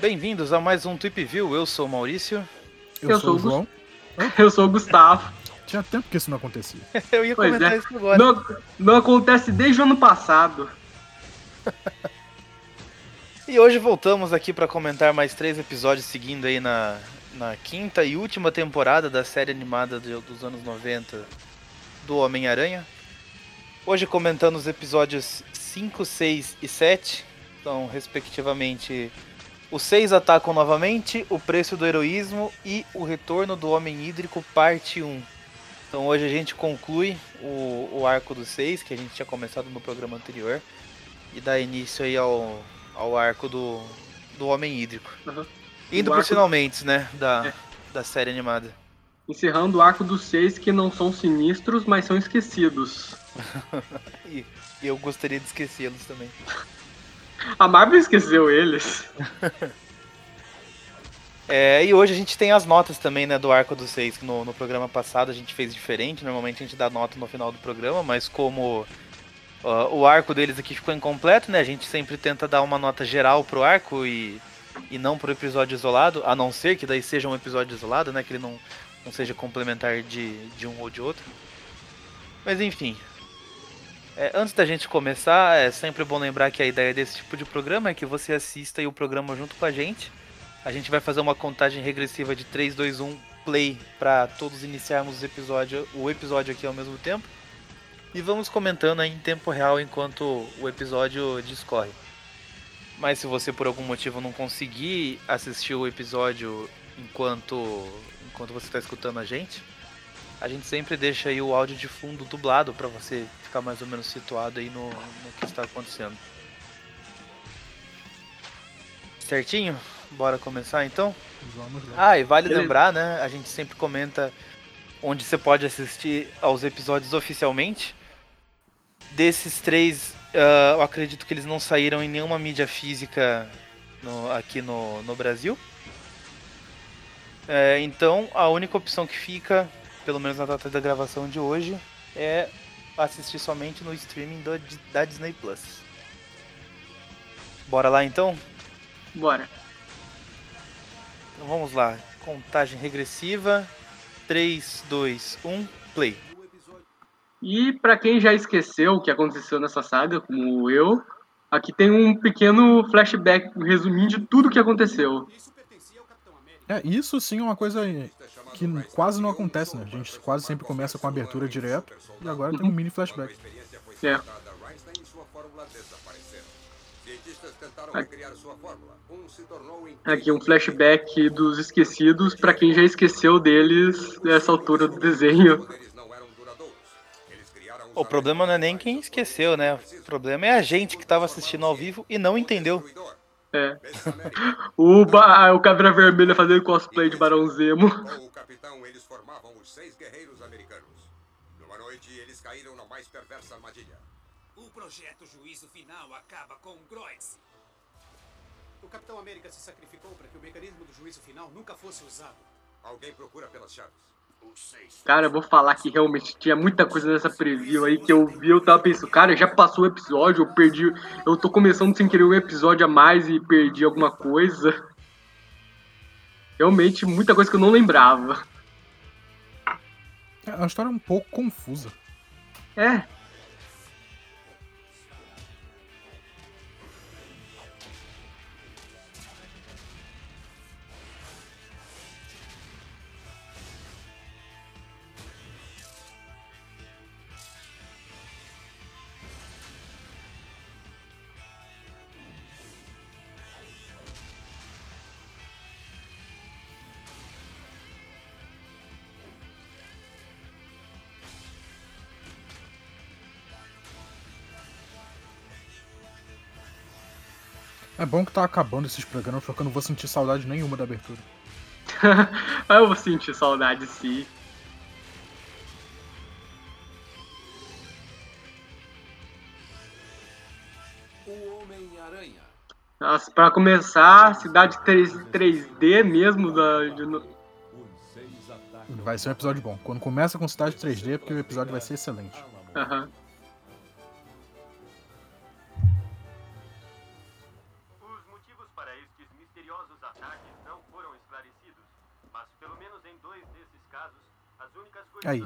Bem-vindos a mais um Tweepview. Eu sou o Maurício. Eu, Eu sou o sou o João. Eu sou o Gustavo. Tinha tempo que isso não acontecia. Eu ia Pois comentar é. isso agora. Não, não acontece desde o ano passado. E hoje voltamos aqui para comentar mais três episódios seguindo aí na, na quinta e última temporada da série animada de- dos anos 90 do Homem-Aranha. Hoje comentando os episódios 5, 6 e 7. Então, respectivamente, os seis atacam novamente, o preço do heroísmo e o retorno do Homem Hídrico, parte 1. Então hoje a gente conclui o, o arco dos seis, que a gente tinha começado no programa anterior, e dá início aí ao, ao arco do, do Homem Hídrico. Uhum. Indo O por arco- finalmente, né, da, É. da série animada. Encerrando o arco dos seis que não são sinistros, mas são esquecidos. E, eu gostaria de esquecê-los também. A Marvel esqueceu eles. É, e hoje a gente tem as notas também, né, do arco dos seis, que no, no programa passado a gente fez diferente. Normalmente a gente dá nota no final do programa, mas como ó, o arco deles aqui ficou incompleto, né, a gente sempre tenta dar uma nota geral pro arco e, e não pro episódio isolado, a não ser que daí seja um episódio isolado, né, que ele não, não seja complementar de, de um ou de outro. Mas enfim. É, antes da gente começar, é sempre bom lembrar que a ideia desse tipo de programa é que você assista o programa junto com a gente. A gente vai fazer uma contagem regressiva de 3, 2, 1, play, para todos iniciarmos o episódio, o episódio aqui ao mesmo tempo. E vamos comentando aí em tempo real enquanto o episódio discorre. Mas se você por algum motivo não conseguir assistir o episódio enquanto, enquanto você está escutando a gente, a gente sempre deixa aí o áudio de fundo dublado para você ficar mais ou menos situado aí no, no que está acontecendo. Certinho? Bora começar então? Vamos lá. Ah, e vale Beleza. lembrar, né? A gente sempre comenta onde você pode assistir aos episódios oficialmente. Desses três, ah, eu acredito que eles não saíram em nenhuma mídia física no- aqui no, no Brasil. É, então, a única opção que fica, pelo menos na data da gravação de hoje, é assistir somente no streaming do- da Disney Plus. Bora lá então? Bora. Então vamos lá. Contagem regressiva. 3, 2, 1, play. E pra quem já esqueceu o que aconteceu nessa saga, como eu, aqui tem um pequeno flashback, um resuminho de tudo o que aconteceu. É, isso sim é uma coisa que quase não acontece, né? A gente quase sempre começa com a abertura direto e agora tem um mini flashback. É. Aqui. Um flashback dos esquecidos, pra quem já esqueceu deles nessa altura do desenho. O problema não é nem quem esqueceu, né? O problema é a gente que estava assistindo ao vivo e não entendeu. É. O, ba- o Cabra Vermelha fazendo cosplay de Barão Zemo. Com o capitão, eles formavam os seis guerreiros americanos. Numa noite, eles caíram na mais perversa armadilha. O projeto Juízo Final acaba com Groix. O Capitão América se sacrificou para que o mecanismo do juízo final nunca fosse usado. Alguém procura pelas chaves. Cara, eu vou falar que realmente tinha muita coisa nessa preview aí que eu vi, eu tava pensando, cara, já passou o episódio, eu perdi. Eu tô começando sem querer um episódio a mais e perdi alguma coisa. Realmente, muita coisa que eu não lembrava. É uma história um pouco confusa. É. É bom que tá acabando esses programas porque eu não vou sentir saudade nenhuma da abertura. Eu vou sentir saudade sim. Nossa, pra começar, cidade 3, 3D mesmo da, de Vai ser um episódio bom. Quando começa com cidade 3D, é porque o episódio vai ser excelente. Aham. Os Aí,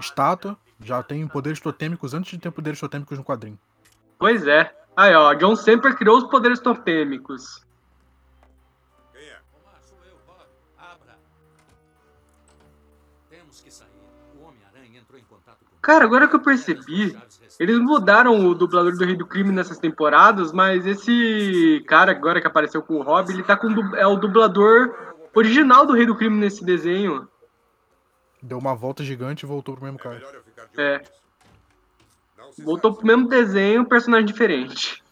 estátua já tem poderes totêmicos antes de ter poderes totêmicos no quadrinho. Pois é. Aí, ó, John sempre criou os poderes totêmicos. Quem é? Omar, sou eu, Bob. Abra. Temos que sair. O Homem-Aranha entrou em contato com... Cara, agora que eu percebi, eles mudaram o dublador do Rei do Crime nessas temporadas, mas esse cara agora que apareceu com o Rob, ele tá com é o dublador original do Rei do Crime nesse desenho. Deu uma volta gigante e voltou pro mesmo É cara. É. Voltou pro mesmo desenho, personagem diferente.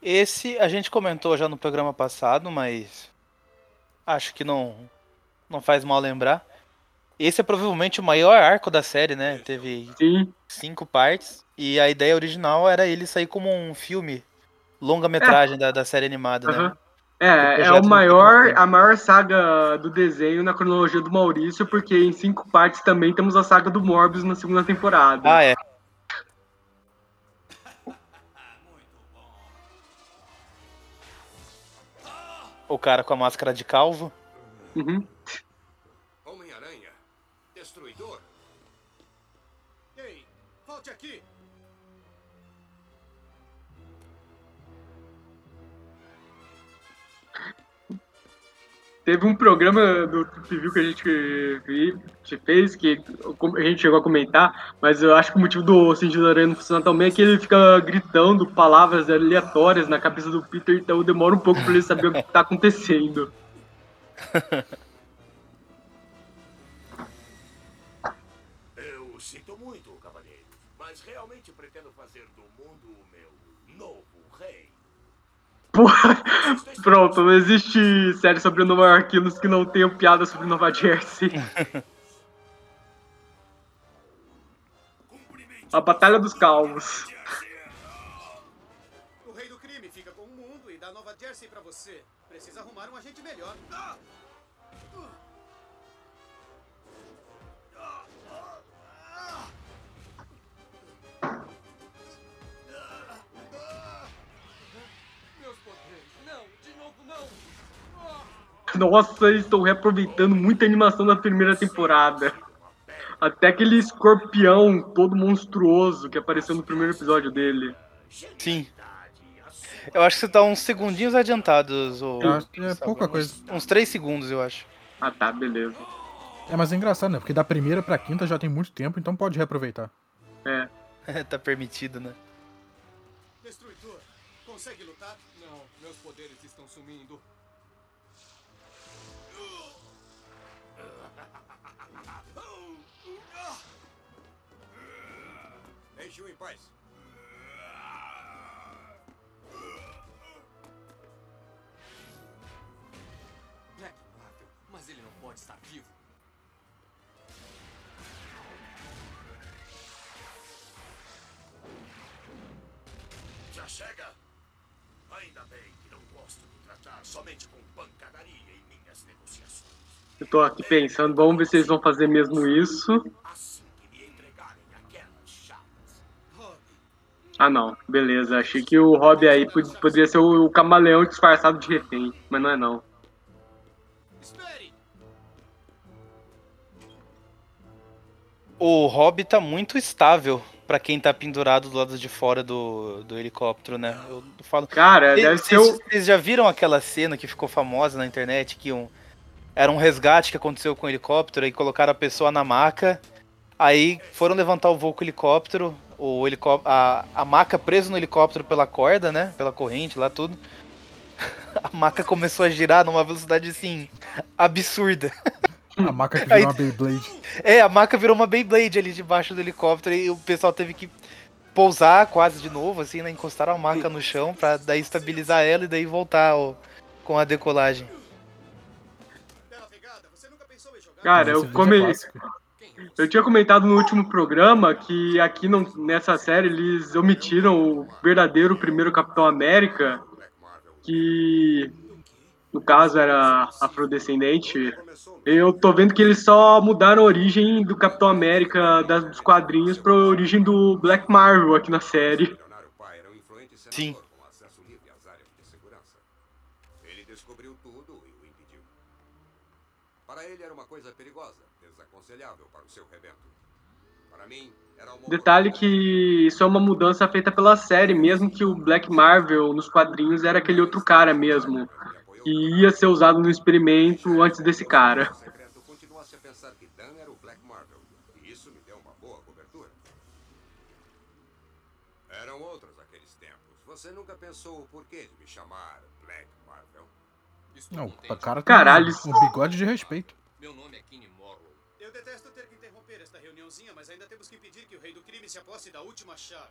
Esse a gente comentou já no programa passado, mas acho que não não faz mal lembrar. Esse é provavelmente o maior arco da série, né? Teve Sim. cinco partes e a ideia original era ele sair como um filme longa-metragem da, da série animada, né? É, é o maior, como a maior saga do desenho na cronologia do Maurício, porque em cinco partes também temos a saga do Morbius na segunda temporada. Ah, é. O cara com a máscara de calvo. Uhum. Homem-Aranha. Destruidor. Ei, volte aqui. Teve um programa do Trip que a gente, fez, que a gente chegou a comentar, mas eu acho que o motivo do sentido aranha não funcionar tão bem é que ele fica gritando palavras aleatórias na cabeça do Peter, então demora um pouco pra ele saber o que tá acontecendo. pronto, não existe série sobre Nova Yorkinos que não tenha piada sobre Nova Jersey. A Batalha dos Calvos. O Rei do Crime fica com o mundo e dá Nova Jersey pra você. Precisa arrumar um agente melhor. Meus Nossa, eles estão reaproveitando muita animação da primeira temporada. Até aquele escorpião todo monstruoso que apareceu no primeiro episódio dele. Sim. Eu acho que você tá uns segundinhos adiantados. Ou, Eu acho que é pouca coisa. Uns 3 segundos, eu acho. Ah tá, beleza. É, mas é engraçado, né? Porque da primeira pra quinta já tem muito tempo, então pode reaproveitar. É. tá permitido, né? Destruidor, consegue lutar? Não, meus poderes estão sumindo. Deixe-o em paz. Black Marvel, mas ele não pode estar vivo. Já chega? Ainda bem que não gosto de tratar somente com pancadaria em minhas negociações. Eu tô aqui pensando, vamos ver se eles vão fazer mesmo isso. Ah não, beleza. Achei que o Rob aí pod- poderia ser o, camaleão disfarçado de refém, mas não é não. O Hobby tá muito estável pra quem tá pendurado do lado de fora do, do helicóptero, né? Eu falo. Cara, deve Vocês- ser o. Vocês já viram aquela cena que ficou famosa na internet que um era um resgate que aconteceu com o helicóptero e colocaram a pessoa na maca. Aí foram levantar o voo com o helicóptero, o helicó a, a maca presa no helicóptero pela corda, né? Pela corrente lá tudo. A maca começou a girar numa velocidade assim absurda. A maca que Aí- virou uma Beyblade. É, a maca virou uma Beyblade ali debaixo do helicóptero e o pessoal teve que pousar quase de novo, assim, né? Encostar a maca no chão pra daí estabilizar ela e daí voltar ó, com a decolagem. Bela pegada, você nunca pensou em jogar? Cara, eu é come... Eu tinha comentado no último programa que aqui não- nessa série eles omitiram o verdadeiro primeiro Capitão América, que no caso era afrodescendente, eu tô vendo que eles só mudaram a origem do Capitão América das, dos quadrinhos pra origem do Black Marvel aqui na série. Sim. com acesso livre às áreas de segurança. Ele descobriu tudo e o impediu. Para ele era uma coisa perigosa, desaconselhável para o seu rebento. Para mim, era uma Detalhe que isso é uma mudança feita pela série, mesmo que o Black Marvel nos quadrinhos era aquele outro cara mesmo, que ia ser usado no experimento antes desse cara. Eram outros aqueles tempos. Você nunca pensou o porquê de me chamar Black Marvel? Não, o cara tem Caralho. um, um bigode de respeito. Meu nome é Kenny Morrow. Eu detesto ter que interromper esta reuniãozinha, mas ainda temos que impedir que o rei do crime se aposse da última chave.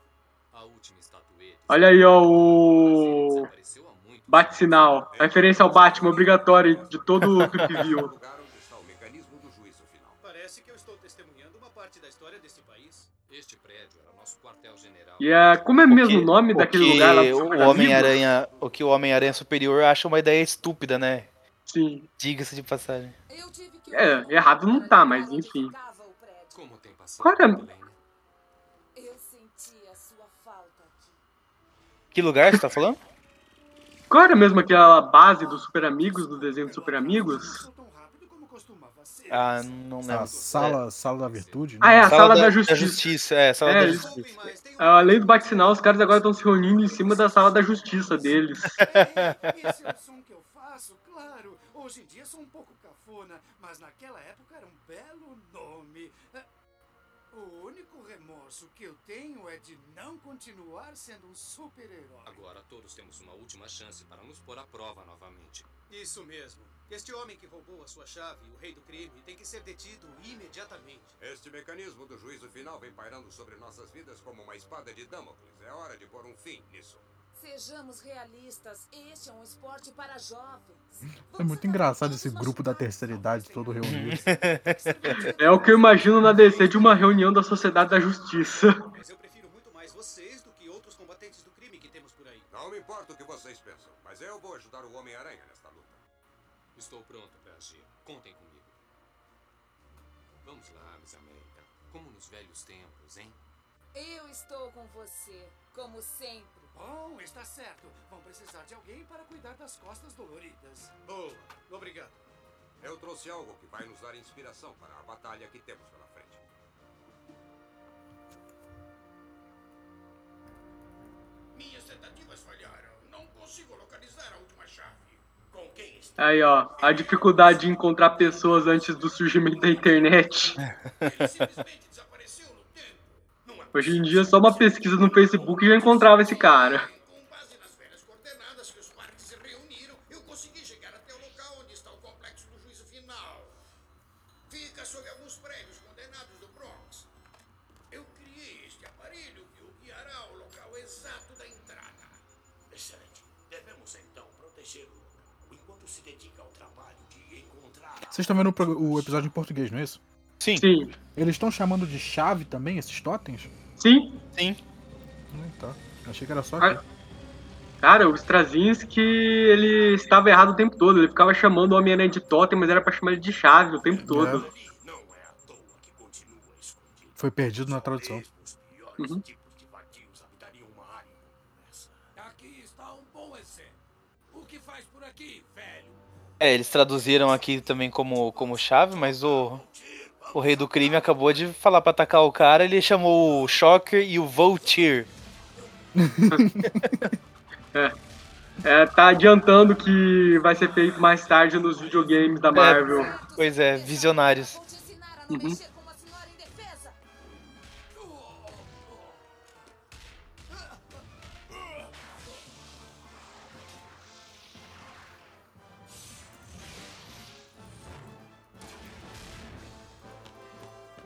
A última estatueta. Olha aí, ó, o bate-sinal. Referência ao Batman, obrigatório de todo o o View. o. Parece que eu estou testemunhando uma parte da história desse país. Este prédio era nosso quartel-general. E é, como é mesmo o nome o daquele que lugar lá o? Homem-Aranha, o que o Homem-Aranha Superior acha uma ideia estúpida, né? Sim. Diga-se de passagem. É, errado não tá, mas enfim. Como tem passado, Qual era- Helene? Eu senti a sua falta aqui. Que lugar você tá falando? Qual era mesmo aquela base dos Super Amigos, do desenho dos Super Amigos? Ah, não lembro. A sala, sala da virtude. Ah, né? é, a sala da justiça. justiça. É, sala É, da justiça. Além do bate-sinal, os caras agora estão se reunindo em cima da sala da justiça deles. Esse é o som que eu faço, claro. Hoje em dia sou um pouco cafona, mas naquela época era um belo nome. O único remorso que eu tenho é de não continuar sendo um super-herói. Agora todos temos uma última chance para nos pôr à prova novamente. Isso mesmo. Este homem que roubou a sua chave, o rei do crime, tem que ser detido imediatamente. Este mecanismo do juízo final vem pairando sobre nossas vidas como uma espada de Damocles. É hora de pôr um fim nisso. Sejamos realistas, este é um esporte para jovens. É muito engraçado esse grupo da terceira idade todo reunido. É o que eu imagino na DC de uma reunião da Sociedade da Justiça. Mas eu prefiro muito mais vocês do que outros combatentes do crime que temos por aí. Não me importa o que vocês pensam, mas eu vou ajudar o Homem-Aranha nesta luta. Estou pronto para agir. Contem comigo. Vamos lá, Miss América. Como nos velhos tempos, hein? Eu estou com você, como sempre. Bom, está certo. Vão precisar de alguém para cuidar das costas doloridas. Boa. Obrigado. Eu trouxe algo que vai nos dar inspiração para a batalha que temos pela frente. Minhas tentativas falharam. Não consigo localizar a última chave. Com quem está? Aí, ó, a dificuldade de encontrar pessoas antes do surgimento da internet. Ele simplesmente desapareceu no tempo. Não é Hoje em dia, só uma pesquisa no Facebook já encontrava esse cara. Com base nas velhas coordenadas que os parques se reuniram, eu consegui chegar até o local onde está o complexo do juízo final. Fica sob alguns prédios condenados do Bronx. Eu criei este aparelho que o guiará ao local exato da entrada. Excelente. Devemos então proteger o local enquanto se dedica ao trabalho de encontrar. Vocês estão vendo o episódio em português, não é isso? Sim, Sim, Eles estão chamando de chave também, esses totens? Sim. sim. Hum, tá. Achei que era só Ah, aqui. Cara, o Straczynski, ele estava errado o tempo todo. Ele ficava chamando o Homem-Aranha de Totem, mas era pra chamar ele de chave o tempo todo. É continua escondido. Foi perdido na tradução. Uhum. tipos de vadios habitariam uma área como essa. Aqui está um bom exemplo. O que faz por aqui, velho? É, eles traduziram aqui também como, como chave, mas o, o rei do crime acabou de falar pra atacar o cara, ele chamou o Shocker e o Vulture. É, tá adiantando que vai ser feito mais tarde nos videogames da Marvel. Pois é, visionários. Uhum.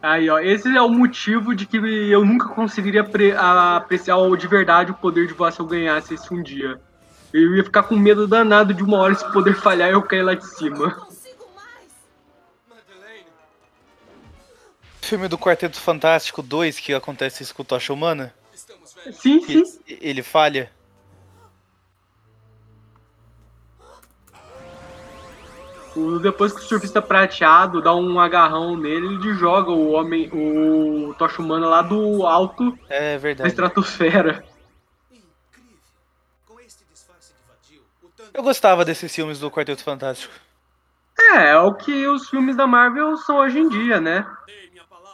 Aí, ó, esse é o motivo de que eu nunca conseguiria apreciar de verdade o poder de voar se eu ganhasse esse um dia. Eu ia ficar com medo danado de uma hora esse poder falhar e eu cair lá de cima. Filme do Quarteto Fantástico 2, que acontece isso com o Tocha Humana. Sim, que sim. ele falha. O- Depois que o surfista prateado dá um agarrão nele, ele joga o homem, o Tocha Humana lá do alto É da verdade. estratosfera. Eu gostava desses filmes do Quarteto Fantástico. É, é o que os filmes da Marvel são hoje em dia, né?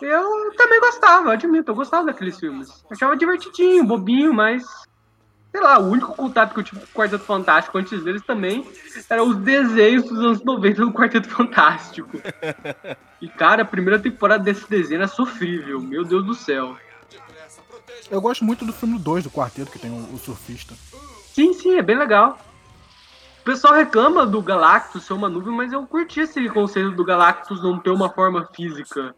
Eu também gostava, admito, eu gostava daqueles filmes. Achava divertidinho, bobinho, mas. Sei lá, o único contato que eu tive com o Quarteto Fantástico antes deles também era os desenhos dos anos 90 do Quarteto Fantástico. E, cara, a primeira temporada desse desenho era sofrível, meu Deus do céu. Eu gosto muito do filme 2 do quarteto, que tem o, o surfista. Sim, sim, é bem legal. O pessoal reclama do Galactus ser uma nuvem, mas eu curti esse conceito do Galactus não ter uma forma física.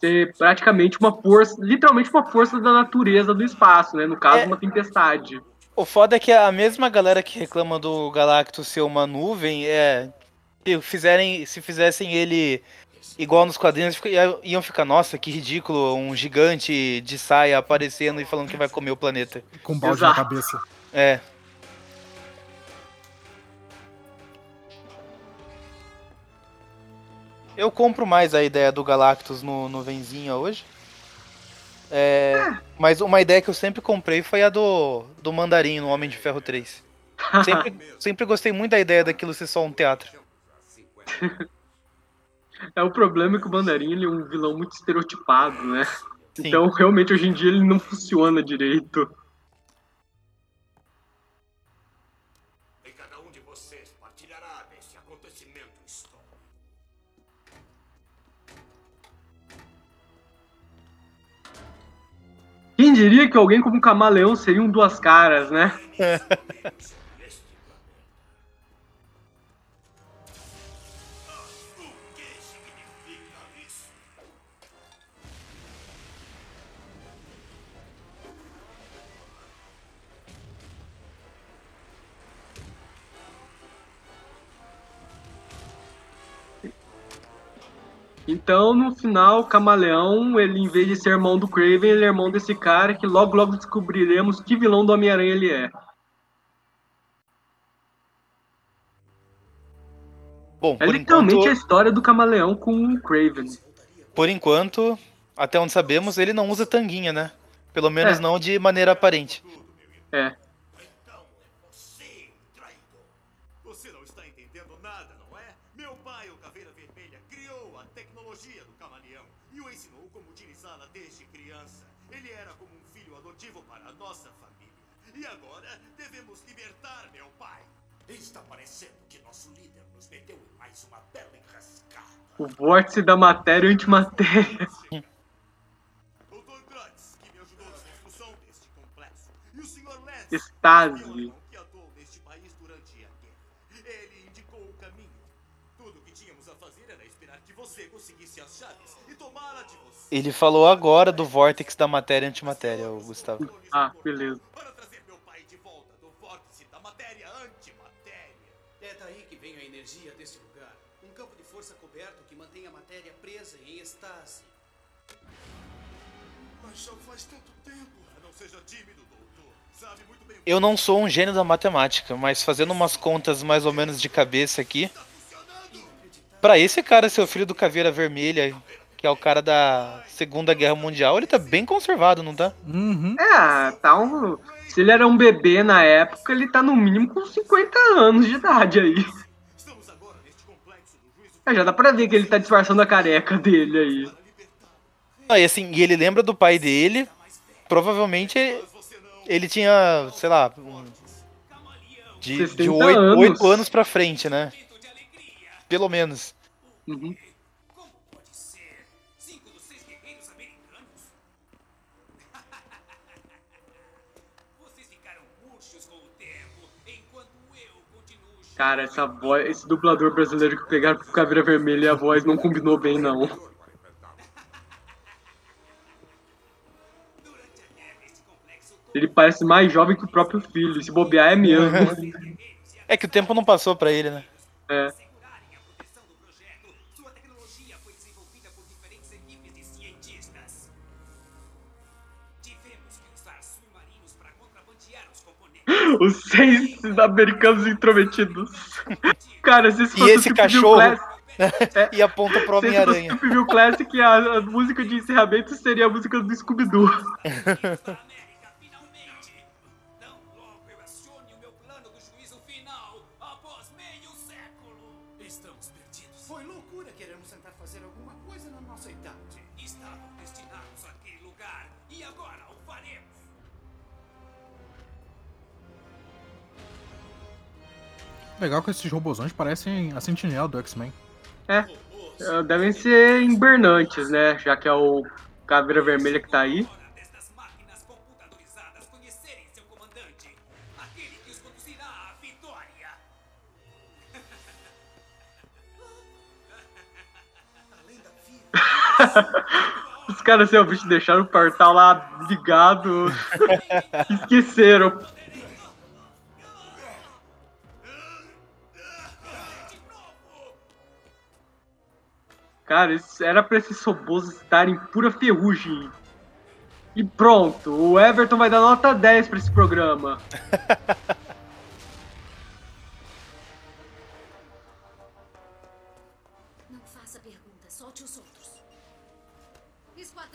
Ser praticamente uma força, literalmente uma força da natureza do espaço, né? No caso, É. uma tempestade. O foda é que a mesma galera que reclama do Galactus ser uma nuvem é. Se, fizerem, se fizessem ele igual nos quadrinhos, iam ficar, nossa, que ridículo, um gigante de saia aparecendo e falando que vai comer o planeta. Com um balde na Exato. cabeça. É. Eu compro mais a ideia do Galactus no, no Venzinha hoje. É, mas uma ideia que eu sempre comprei foi a do, do Mandarim no Homem de Ferro 3. Sempre, sempre gostei muito da ideia daquilo ser só um teatro. É o problema é que o Mandarim ele é um vilão muito estereotipado, né? Sim. Então, realmente, hoje em dia ele não funciona direito. Quem diria que alguém como camaleão seria um duas caras, né? Então, no final, o Camaleão, ele em vez de ser irmão do Craven, ele é irmão desse cara que logo logo descobriremos que vilão do Homem-Aranha ele é. Bom, É por literalmente a enquanto, história do Camaleão com o Craven. por enquanto, até onde sabemos, ele não usa tanguinha, né? Pelo menos É. não de maneira aparente. É. adotivo para a nossa família. E agora devemos libertar meu pai. Está parecendo que nosso líder nos meteu em mais uma bela enrascada. O vórtice da matéria e antimatéria. Dr. Grantz, que me ajudou na construção deste complexo. E o Sr. Lance, Estase. Ele falou agora do vórtex da matéria e antimatéria, o Gustavo. Ah, beleza. Para trazer meu pai de volta do vórtice da matéria antimatéria. É daí que vem a energia desse lugar. Um campo de força coberto que mantém a matéria presa em estase. Mas já faz tanto tempo. Não seja tímido, doutor. Sabe muito bem o Eu não sou um gênio da matemática, mas fazendo umas contas mais ou menos de cabeça aqui. Pra esse cara ser o filho do Caveira Vermelha, que é o cara da Segunda Guerra Mundial, ele tá bem conservado, não tá? Uhum. É, tá um... Se ele era um bebê na época, ele tá no mínimo com 50 anos de idade aí. Estamos agora neste complexo do juízo É, já dá pra ver que ele tá disfarçando a careca dele aí. Ah, e assim, e ele lembra do pai dele, provavelmente ele tinha, sei lá, um- de, 60 de 8, anos. anos pra frente, né? Pelo menos. Uhum. Cara, essa voz, esse dublador brasileiro que pegaram pro Caveira Vermelha e a voz não combinou bem, não. Ele parece mais jovem que o próprio filho. Se bobear é mesmo. É que o tempo não passou pra ele, né? É. os seis americanos intrometidos. Cara, se E fosse esse cachorro Classic, e aponta pro se Homem-Aranha. View Classic, a, a música de encerramento seria a música do Scooby-Doo. Legal que esses robozões parecem a sentinela do X-Men. É, eh, devem ser invernantes, né? Já que é o Caveira Vermelha que tá aí. Os caras, assim, bicho, deixaram o portal lá ligado. Esqueceram. Cara, isso era pra esses robôs estarem pura ferrugem. E pronto, o Everton vai dar nota 10 pra esse programa.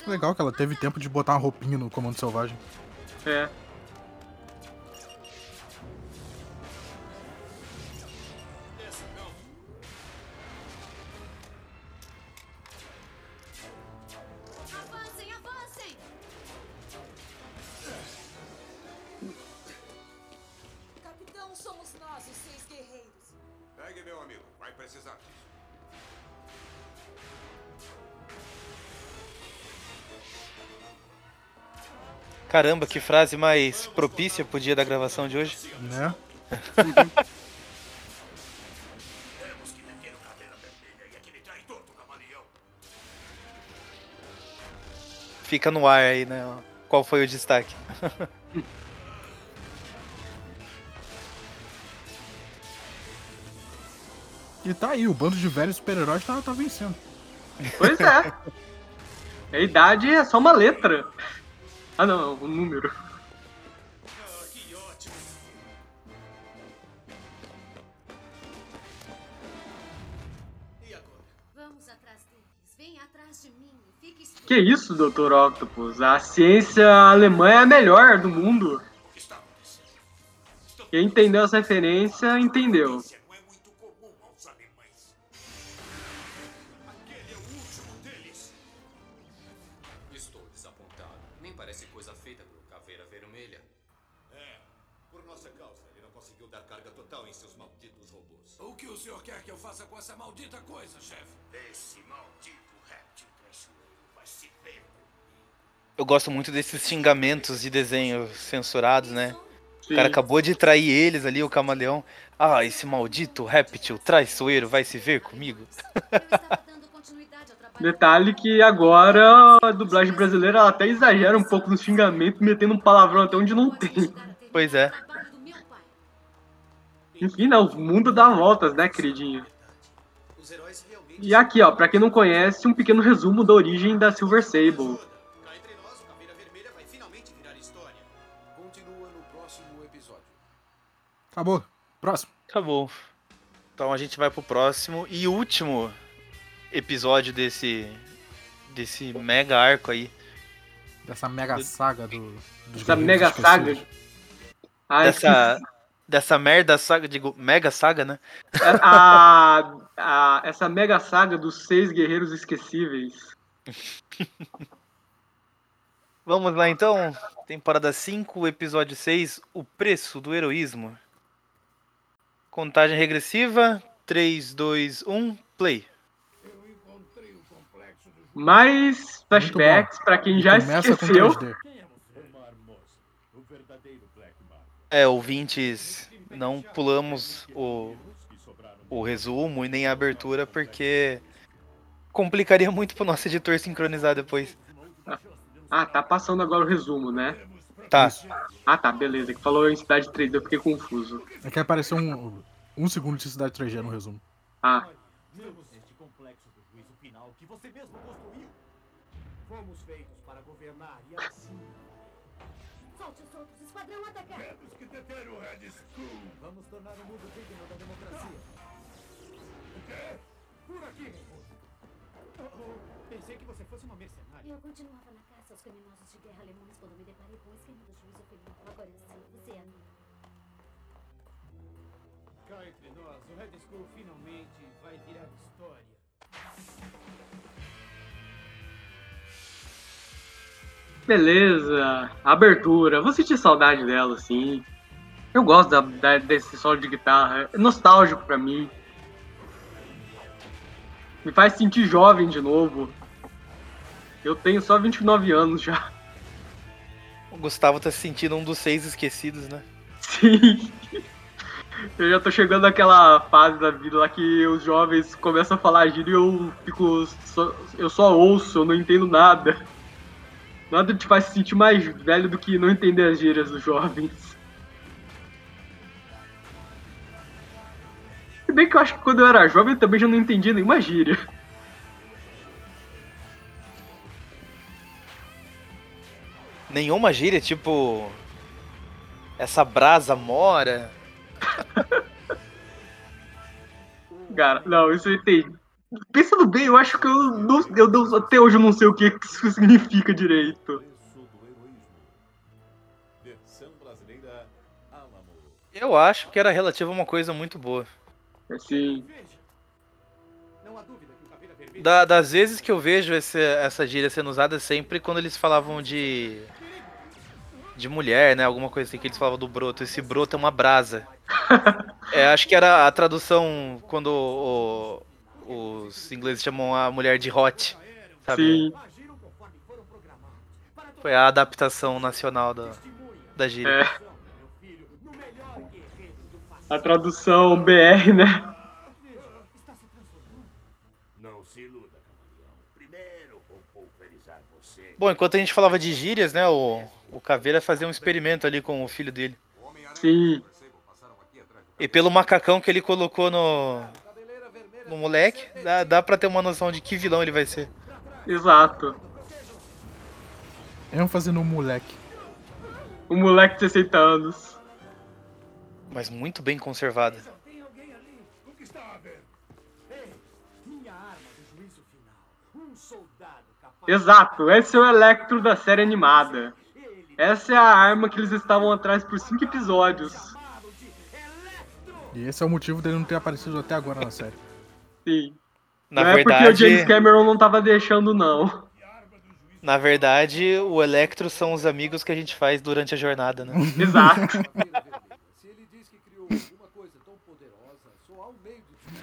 Legal que ela teve tempo de botar uma roupinha no Comando Selvagem. É. Caramba, que frase mais propícia pro dia da gravação de hoje. Né? E. Fica no ar aí, né? Qual foi o destaque? E tá aí, o bando de velhos super-heróis tá, tá vencendo. Pois é. A idade é só uma letra. Ah, não, um número. Ah, que ótimo! E agora? Vamos atrás deles. Vem atrás de mim e fique esperto. Que isso, Dr. Octopus? A ciência alemã é a melhor do mundo. O que está acontecendo? Estão Quem entendeu essa referência, entendeu. Maldita coisa, chefe? Esse maldito réptil traiçoeiro vai se ver Eu gosto muito desses xingamentos de desenho censurados, né? O Sim. cara acabou de trair eles ali, o camaleão. Ah, esse maldito réptil traiçoeiro vai se ver comigo. Detalhe que agora a dublagem brasileira ela até exagera um pouco no xingamento, metendo um palavrão até onde não tem. Pois é. Enfim, não, o mundo dá voltas, né, queridinho? E aqui, ó, pra quem não conhece, um pequeno resumo da origem da Silver Sable. Acabou. Próximo. Acabou. Então a gente vai pro próximo e último episódio desse desse mega arco aí. Dessa mega saga do. Dos Essa Guerreiros mega saga. Ah, Dessa dessa merda saga, digo, mega saga, né? a, a- essa mega saga dos seis guerreiros esquecíveis. Vamos lá então. Temporada 5, episódio 6, o preço do heroísmo. Contagem regressiva, 3 2 1, play. Mais flashbacks pra quem já esqueceu. 3D. É, ouvintes, não pulamos o, o resumo e nem a abertura porque complicaria muito pro nosso editor sincronizar depois. Ah, tá passando agora o resumo, né? Tá, Ah, tá, beleza. Que falou em cidade 3D, eu fiquei confuso. É que apareceu um, um segundo de cidade 3G no resumo. Ah, este complexo do juízo final que você mesmo construiu. Fomos feitos para governar e assim. Solte os outros. Esquadrão atacar. Temos que deter o Red Skull. Vamos tornar o mundo digno da democracia. O quê? Por aqui. Oh, oh, pensei que você fosse uma mercenária. Eu continuava na caça aos criminosos de guerra alemães quando me deparei com o esquema do juízo final. Agora eu sei, você é amigo. Cá entre nós, o Red Skull finalmente vai virar história. Beleza, abertura. Vou sentir saudade dela, sim. Eu gosto da, da- desse solo de guitarra. É nostálgico pra mim. Me faz sentir jovem de novo. Eu tenho só 29 anos já. O Gustavo tá se sentindo um dos seis esquecidos, né? Sim. Eu já tô chegando naquela fase da vida lá que os jovens começam a falar gíria e eu fico. Só, eu só ouço, eu não entendo nada. Nada te faz se sentir mais velho do que não entender as gírias dos jovens. Se bem que eu acho que quando eu era jovem eu também já não entendia nenhuma gíria. Nenhuma gíria, tipo. Essa brasa mora. Cara, não, isso eu entendi. Pensando bem, eu acho que eu, não, eu não- até hoje eu não sei o que isso significa direito. Eu acho que era relativo a uma coisa muito boa. Assim, Não há dúvida que o Caveira Vermelha... Da- das vezes que eu vejo esse- essa gíria sendo usada é sempre quando eles falavam de. de mulher, né? Alguma coisa assim que eles falavam do broto. Esse broto é uma brasa. É, acho que era a tradução quando o- os ingleses chamam a mulher de hot. Sabe? sim. Foi a adaptação nacional da, da gíria. É. A tradução BR, né? Bom, enquanto a gente falava de gírias, né? O, o Caveira fazia um experimento ali com o filho dele. Sim. E pelo macacão que ele colocou no. No moleque, dá, dá pra ter uma noção de que vilão ele vai ser. Exato. ênfase no moleque. Um moleque de 60 anos. Mas muito bem conservado. O que está a ver? Ei, minha arma do juízo final. Um soldado capaz... Exato, esse é o Electro da série animada. Essa é a arma que eles estavam atrás por cinco episódios. E esse é o motivo dele não ter aparecido até agora na série. Sim. Na não é porque o verdade, James Cameron não tava deixando, não. na verdade, o Electro são os amigos que a gente faz durante a jornada, né? Exato.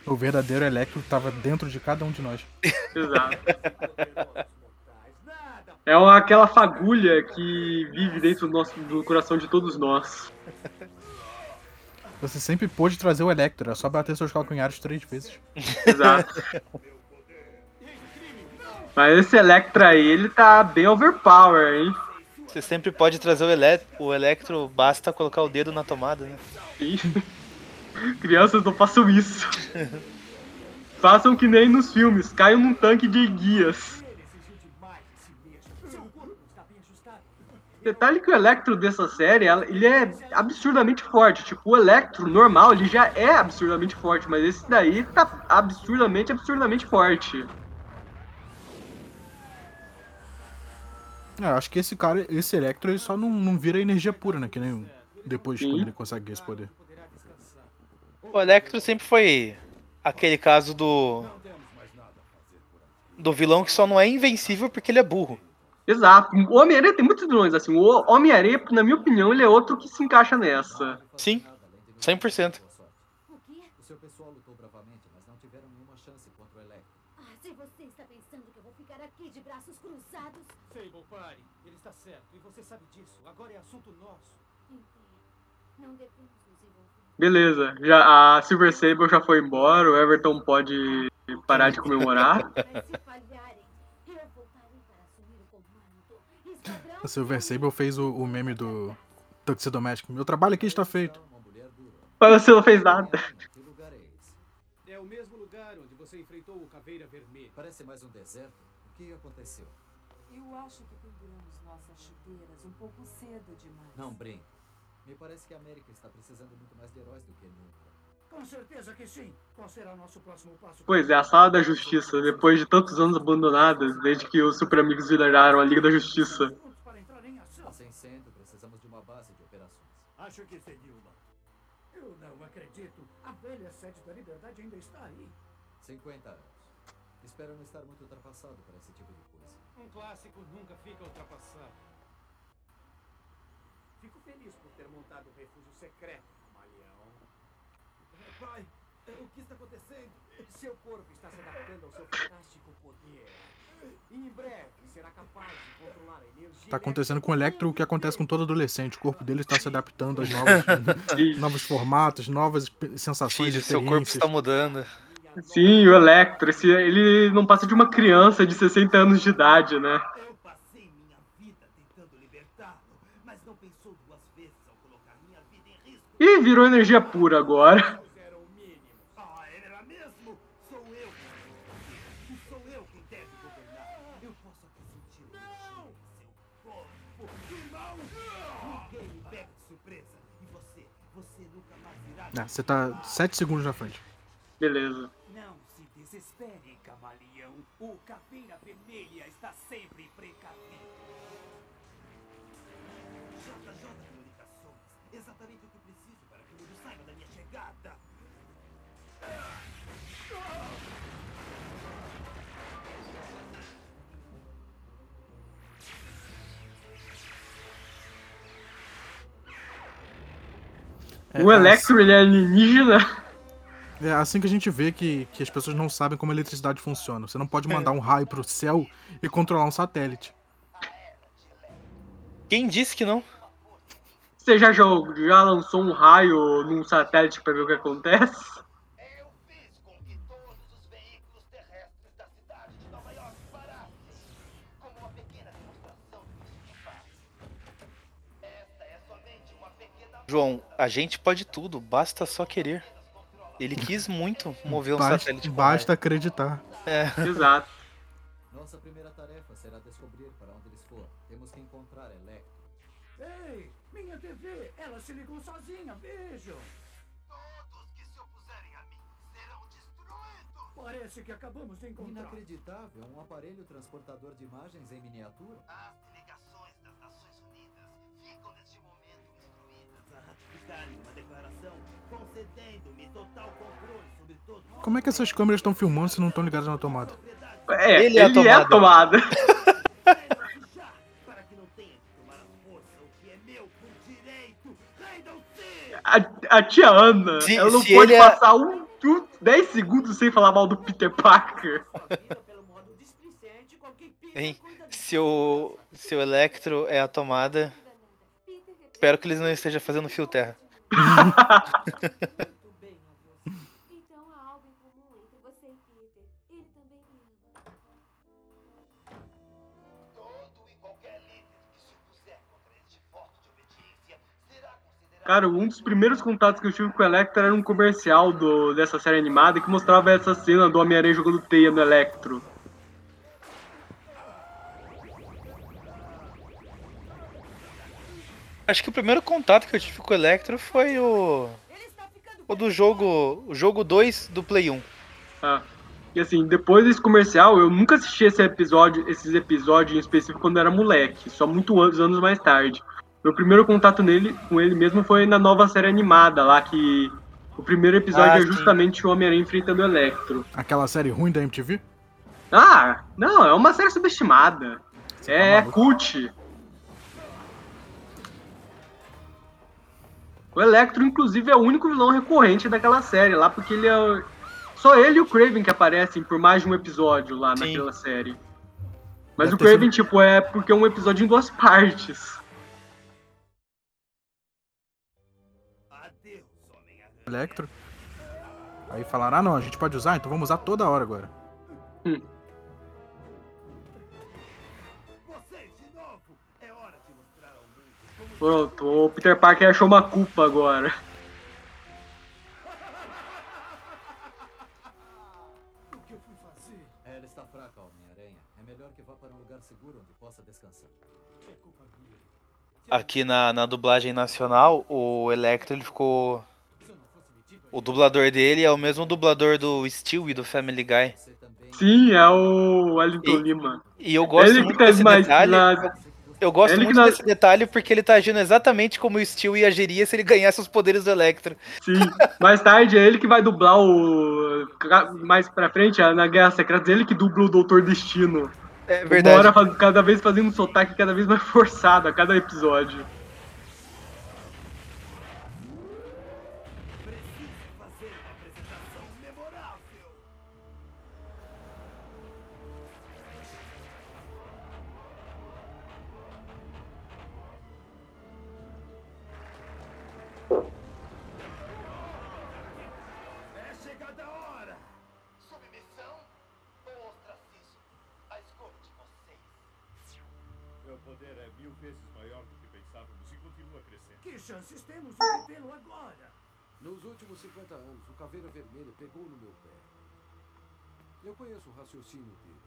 O verdadeiro Electro estava dentro de cada um de nós. Exato. É uma- aquela fagulha que vive dentro do, nosso, do coração de todos nós. Você sempre pôde trazer o Electro, é só bater seus calcanhares três vezes. Exato. Mas esse Electra aí, ele tá bem overpower, hein? Você sempre pode trazer o, ele o Electro, basta colocar o dedo na tomada, né? Sim. Crianças, não façam isso. Façam que nem nos filmes, caiam num tanque de guias. Detalhe que o Electro dessa série, ele é absurdamente forte. Tipo, o Electro normal, ele já é absurdamente forte, mas esse daí tá absurdamente, absurdamente forte. É, acho que esse cara, esse Electro, ele só não, não vira energia pura, né? Que nem depois Sim. quando ele consegue esse poder. O Electro sempre foi aquele caso do. Do vilão que só não é invencível porque ele é burro. Exato. O Homem-Aranha tem muitos vilões, assim. O Homem-Aranha, na minha opinião, ele é outro que se encaixa nessa. Sim, 100%. O quê? O seu pessoal lutou bravamente, mas não tiveram nenhuma chance contra o Electro. Ah, se você está pensando que eu vou ficar aqui de braços cruzados... Sable, pare. Ele está certo, e você sabe disso. Agora é assunto nosso. Entendo. Não devemos nos envolver. Beleza. Já, a Silver Sable já foi embora, o Everton pode parar de comemorar. O Silver Sable fez o, o meme do Tuxedo Mask. Meu trabalho aqui está feito. Mas você não fez nada. Que lugar é esse? É o mesmo lugar onde você enfrentou o Caveira Vermelha. Parece mais um deserto. O que aconteceu? Eu acho que penduramos nossas chuteiras um pouco cedo demais. Não brinque. Me parece que a América está precisando muito mais de heróis do que nunca. Com certeza que sim. Qual será o nosso próximo passo? Pois é, a Sala da Justiça, depois de tantos anos abandonadas, desde que os Super Amigos viraram a Liga da Justiça. Assim sendo, precisamos de uma base de operações. Acho que seria uma. Eu não acredito. A velha sede da liberdade ainda está aí. 50 anos. Espero não estar muito ultrapassado para esse tipo de coisa. Um clássico nunca fica ultrapassado. Fico feliz por ter montado o refúgio secreto, Malião. Pai, o que está acontecendo? Seu corpo está se adaptando ao seu fantástico poder. E em breve será capaz de controlar a energia. Tá acontecendo com o Electro o que acontece com todo adolescente. O corpo dele está se adaptando aos novos, novos formatos, novas sensações, Filho, seu corpo está mudando. Sim, o Electro, esse, ele não passa de uma criança de 60 anos de idade, né? Eu passei minha vida tentando libertá-lo, mas não pensou duas vezes ao colocar minha vida em risco. E virou energia pura agora. Ah, você tá 7 segundos na frente. Beleza. Não se desespere, camaleão. O Caveira Vermelha está sempre É, O Electro, ele é alienígena. É assim que a gente vê que, que as pessoas não sabem como a eletricidade funciona. Você não pode mandar um raio pro céu e controlar um satélite. Quem disse que não? Você já, jogou- já lançou um raio num satélite pra ver o que acontece? João, a gente pode tudo, basta só querer. Ele quis muito mover um Basta, satélite basta acreditar. É. Exato. Nossa primeira tarefa será descobrir para onde eles foram. Temos que encontrar Electro. Ei, minha TV, ela se ligou sozinha, vejam. Parece que acabamos de encontrar. Inacreditável, um aparelho transportador de imagens em miniatura. As uma declaração concedendo-me total controle sobre todo Como é que essas câmeras estão filmando se não estão ligadas na tomada? É, Ele ele, é a é a tomada. tomar a que é! A, a tia Ana, Se- ela não pode é- passar um, um 10 segundos sem falar mal do Peter Parker. Hein? Se o, se o Electro é a tomada, espero que eles não estejam fazendo fio terra. Cara, um dos primeiros contatos que eu tive com o Electro era um comercial do, dessa série animada que mostrava essa cena do Homem-Aranha jogando teia no Electro. Acho que o primeiro contato que eu tive com o Electro foi o. O do jogo. O jogo 2 do Play 1. Ah. E assim, depois desse comercial, eu nunca assisti esse episódio, esses episódios em específico quando eu era moleque, só muito anos, anos mais tarde. Meu primeiro contato nele, com ele mesmo foi na nova série animada lá, que o primeiro episódio Ah, é sim. justamente o Homem-Aranha enfrentando o Electro. Aquela série ruim da MTV? Ah, não, é uma série subestimada. É, maluco. cult. O Electro, inclusive, é o único vilão recorrente daquela série lá, porque ele é. Só ele e o Craven que aparecem por mais de um episódio lá Sim. naquela série. Mas Deve o Craven, sido- tipo, é porque é um episódio em duas partes. Electro. Aí falaram, ah não, a gente pode usar, então vamos usar toda hora agora. Pronto, o Peter Parker achou uma culpa agora. O que eu fui fazer? Ela está fraca, Homem-Aranha. É melhor que vá para um lugar seguro onde possa descansar. Aqui na, na dublagem nacional, o Electro ele ficou. O dublador dele é o mesmo dublador do Stewie do Family Guy. Sim, é o Wellington Lima. E eu gosto Ele muito desse mais detalhe. na- Eu gosto Ele muito desse detalhe porque ele tá agindo exatamente como o Stewie agiria se ele ganhasse os poderes do Electro. Sim, mais tarde é ele que vai dublar o. Mais pra frente, na Guerra Secreta, ele que dubla o Doutor Destino. É Uma hora faz- cada vez fazendo um sotaque cada vez mais forçado a cada episódio. Detê-lo agora? Nos últimos 50 anos, o Caveira Vermelha pegou no meu pé. Eu conheço o raciocínio dele.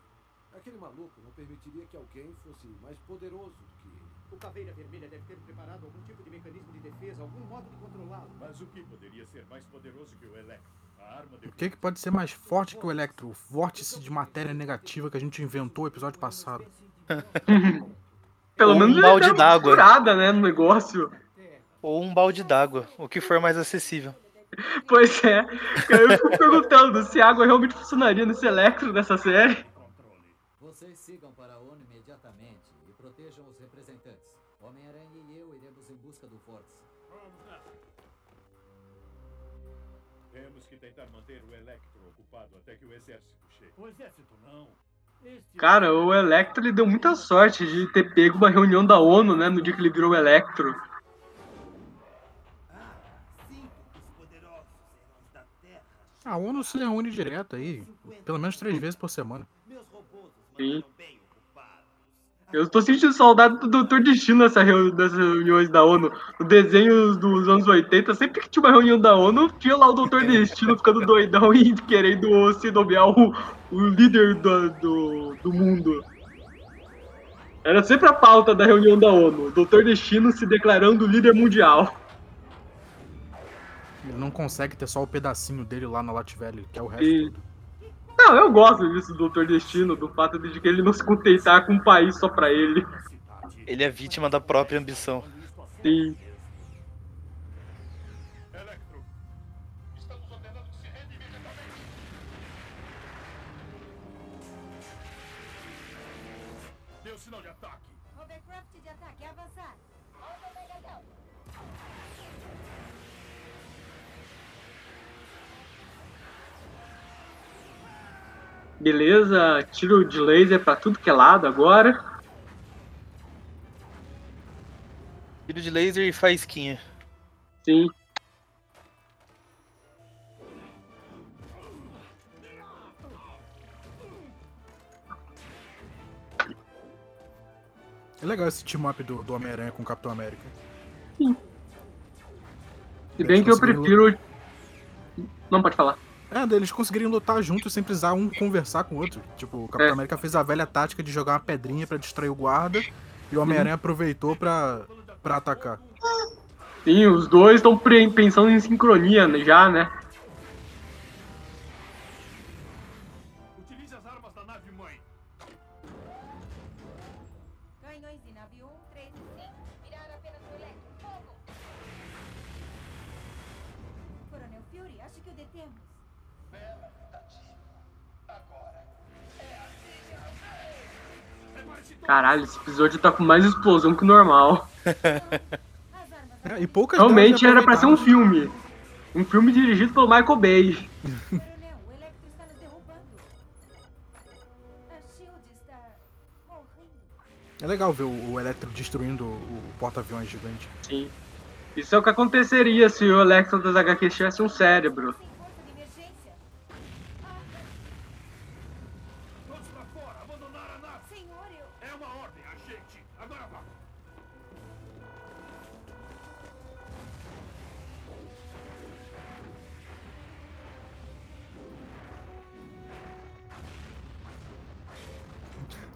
Aquele maluco não permitiria que alguém fosse mais poderoso do que ele. O Caveira Vermelha deve ter preparado algum tipo de mecanismo de defesa, algum modo de controlá-lo. Mas o que poderia ser mais poderoso que o Electro? A arma de O que, que pode ser mais forte que o Electro? O vórtice de matéria negativa que a gente inventou no episódio passado. Pelo menos um balde d'água. né, no negócio. Ou um balde d'água, o que for mais acessível. Pois é. Eu fico perguntando se a água realmente funcionaria nesse Electro dessa série. Vocês sigam para a ONU imediatamente e protejam os representantes. Homem-Aranha e eu iremos em busca do Vórtice. Temos que tentar manter o Electro ocupado até que o exército chegue. O exército não. Este Cara, o Electro ele deu muita sorte de ter pego uma reunião da ONU, né, no dia que ele virou Electro. A ONU se reúne direto aí, pelo menos três vezes por semana. Sim. Eu tô sentindo saudade do Doutor Destino nessa reu- nessas reuniões da ONU. No desenho dos anos 80, sempre que tinha uma reunião da ONU, tinha lá o Doutor Destino ficando doidão e querendo se nomear o, o líder do, do, do mundo. Era sempre a pauta da reunião da ONU. Doutor Destino se declarando líder mundial. Ele não consegue ter só o pedacinho dele lá na Latvelli, que é o resto. E... Não, eu gosto disso do Doutor Destino, do fato de que ele não se contentar com um país só pra ele. Ele é vítima da própria ambição. Sim. Beleza, tiro de laser pra tudo que é lado agora. Tiro de laser e faísquinha. Sim. É legal esse team-up do, do Homem-Aranha com o Capitão América. Se bem que eu prefiro. Não pode falar. É, deles conseguirem lutar juntos sem precisar um conversar com o outro. Tipo, o Capitão É. América fez a velha tática de jogar uma pedrinha pra distrair o guarda e o Homem-Aranha aproveitou pra, pra atacar. Sim, os dois estão pensando em sincronia já, né? Caralho, esse episódio tá com mais explosão que o normal. É, e poucas Realmente era pra ser um filme. Um filme dirigido pelo Michael Bay. É legal ver o, o Electro destruindo o, o porta-aviões gigante. Sim. Isso é o que aconteceria se o Electro das HQs tivesse um cérebro.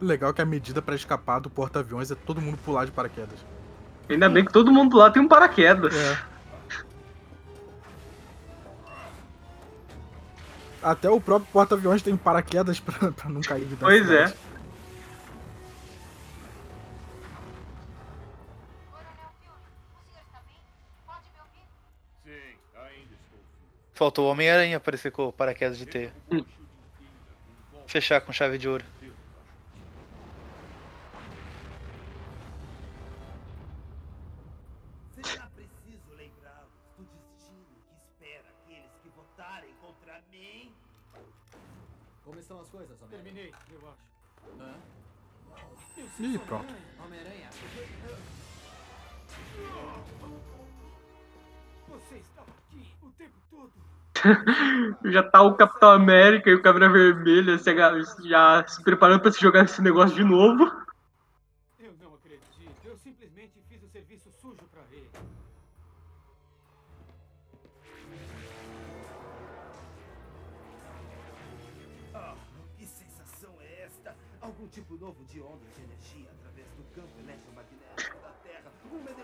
Legal que a medida pra escapar do porta-aviões é todo mundo pular de paraquedas. Ainda bem que todo mundo lá tem um paraquedas. É. Até o próprio porta-aviões tem paraquedas pra, pra não cair. da Pois cidade. é. Sim, ainda estou Faltou o Homem-Aranha aparecer com o paraquedas de teia. Fechar com chave de ouro. Ih, pronto. Já tá o Capitão América e o Caveira Vermelha já se preparando pra se jogar nesse negócio de novo.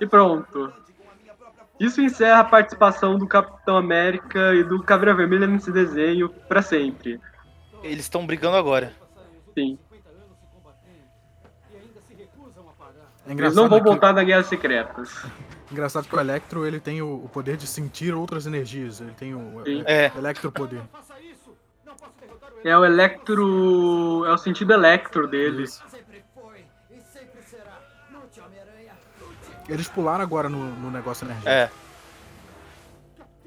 E pronto. Isso encerra a participação do Capitão América e do Caveira Vermelha nesse desenho pra sempre. Eles estão brigando agora. Sim. É Eles não vão que- voltar na Guerra Secretas. Engraçado que o Electro ele tem o, poder de sentir outras energias. Ele tem o Sim. é. Electropoder. É o Electro. É o sentido Electro dele. sempre Eles pularam agora no, no negócio energético. É.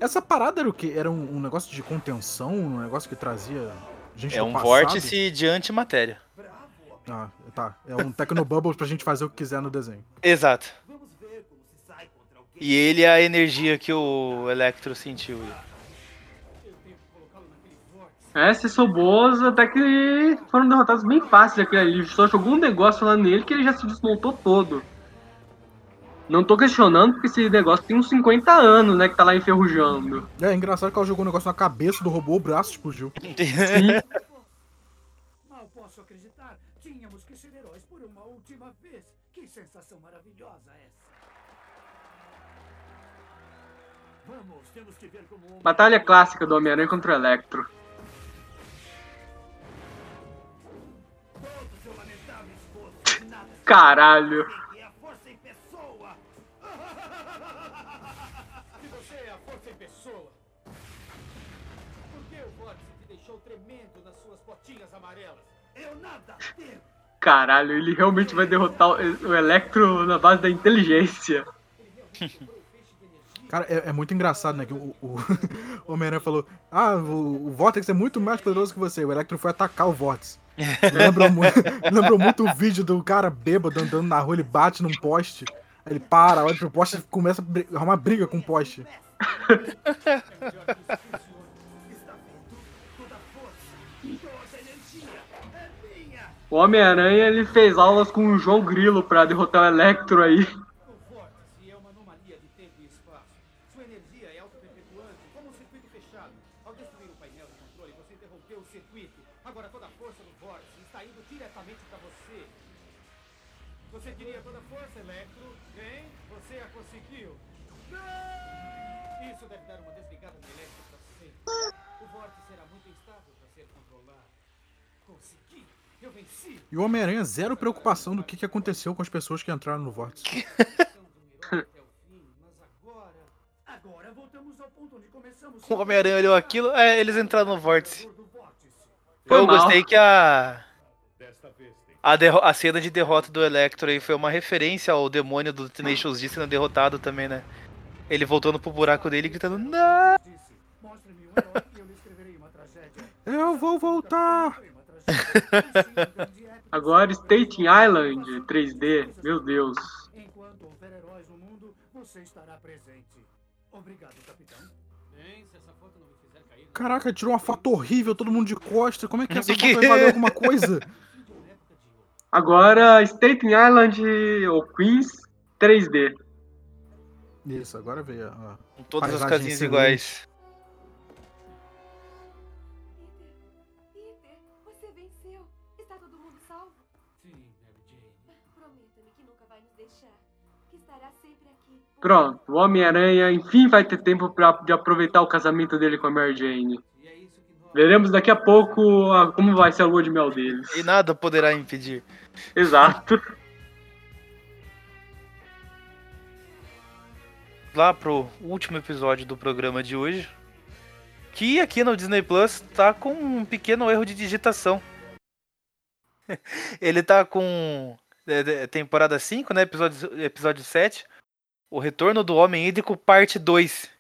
Essa parada era o quê? Era um, um negócio de contenção? Um negócio que trazia gente É um passado? vórtice de antimatéria. Ah, tá. É um Tecnobubbles pra gente fazer o que quiser no desenho. Exato. E ele é a energia que o Electro sentiu. É, se sou boas, até que foram derrotados bem fácil aquele ali. Só jogou um negócio lá nele que ele já se desmontou todo. Não tô questionando, porque esse negócio tem uns 50 anos, né, que tá lá enferrujando. É, engraçado que ela jogou um negócio na cabeça do robô, o braço explodiu. Mal posso acreditar. Tínhamos que ser heróis por uma última vez. Que sensação maravilhosa essa. Vamos, temos que ver como Batalha clássica do Homem-Aranha contra o Electro. Caralho. Caralho, ele realmente vai derrotar o Electro na base da inteligência. Cara, é, é muito engraçado, né? Que o, o, o Homem-Aranha falou: Ah, o, o Vortex é muito mais poderoso que você. O Electro foi atacar o Vortex. lembrou, mu lembrou muito o vídeo do cara bêbado andando na rua, ele bate num poste. Aí ele para, olha pro poste e começa a arrumar briga com o poste. O Homem-Aranha ele fez aulas com o João Grilo pra derrotar o Electro aí. E o Homem-Aranha, zero preocupação do que, que aconteceu com as pessoas que entraram no Vórtice. Agora voltamos ao ponto onde começamos. O Homem-Aranha olhou aquilo, é, eles entraram no vórtice. Foi Eu mal. gostei que a. A, derro- a cena de derrota do Electro aí foi uma referência ao demônio do Tenacious D sendo derrotado também, né? Ele voltando pro buraco dele e gritando, não! Eu vou voltar! Agora Staten Island 3D. Meu Deus. Enquanto houver heróis no mundo, você estará presente. Obrigado, capitão. Bem, se essa foto não me fizer cair. Caraca, tirou uma foto horrível, todo mundo de costa. Como é que essa foto vai valer alguma coisa? Agora Staten Island ou Queens 3D. Isso, agora veio. Com todas as casinhas iguais. Pronto, o Homem-Aranha enfim vai ter tempo pra, de aproveitar o casamento dele com a Mary Jane. Veremos daqui a pouco a- como vai ser a lua de mel deles. E nada poderá impedir. Exato. Lá pro último episódio do programa de hoje. Que aqui no Disney Plus tá com um pequeno erro de digitação. Ele tá com é, é, temporada 5, né? Episódio, episódio 7. O Retorno do Homem Hídrico, parte 2.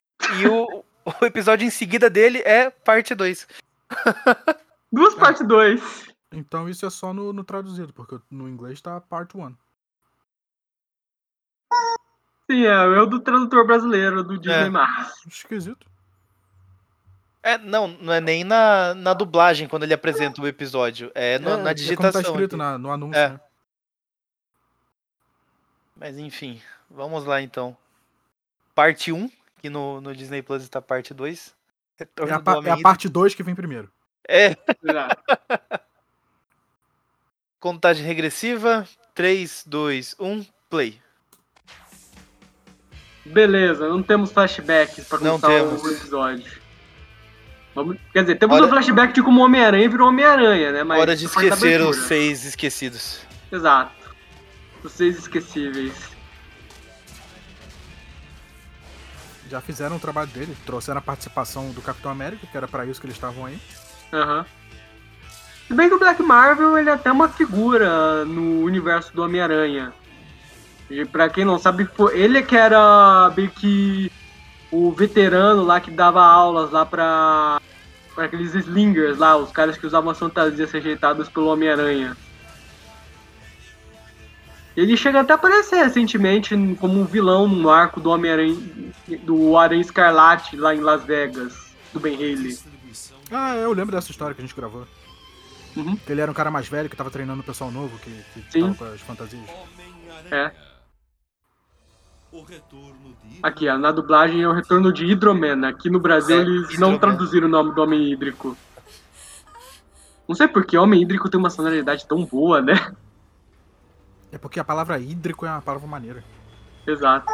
E o, o episódio em seguida dele é parte 2. Duas parte 2. Então isso é só no, no traduzido, porque no inglês tá part 1. Sim, é o erro do tradutor brasileiro do Disney É. Esquisito. É, não, não é nem na, na dublagem quando ele apresenta o episódio. É, no- É, na é como digitação. tá escrito na- no anúncio, É. né? Mas enfim, vamos lá então. Parte 1, que no, no Disney Plus está parte 2. Retorno É a, do pa- Homem é a parte 2 que vem primeiro. É. Contagem regressiva. 3, 2, 1, play. Beleza, não temos flashbacks pra contar temos. o episódio. Vamos- quer dizer, temos Hora- um flashback de como o Homem-Aranha virou Homem-Aranha, né? Mas Hora de esquecer os seis esquecidos. Exato. Os seis esquecíveis. Já fizeram o trabalho dele, trouxeram a participação do Capitão América, que era pra isso que eles estavam aí. Aham. Se bem que o Black Marvel ele é até uma figura no universo do Homem-Aranha. E pra quem não sabe, ele que era meio que o veterano lá que dava aulas lá pra, pra aqueles slingers lá, os caras que usavam as fantasias rejeitadas pelo Homem-Aranha. Ele chega até a aparecer recentemente como um vilão no arco do Homem-Aranha do Aranha Escarlate lá em Las Vegas, do Ben Haley. Ah, eu lembro dessa história que a gente gravou. Que ele era um cara mais velho que tava treinando o pessoal novo, que, que Sim. tava com as fantasias. É. O retorno de Aqui, ó, na dublagem é o retorno de Hydroman. Aqui no Brasil eles não traduziram o nome do Homem Hídrico. Não sei porque Homem Hídrico tem uma sonoridade tão boa, né? É porque a palavra hídrico é uma palavra maneira. Exato.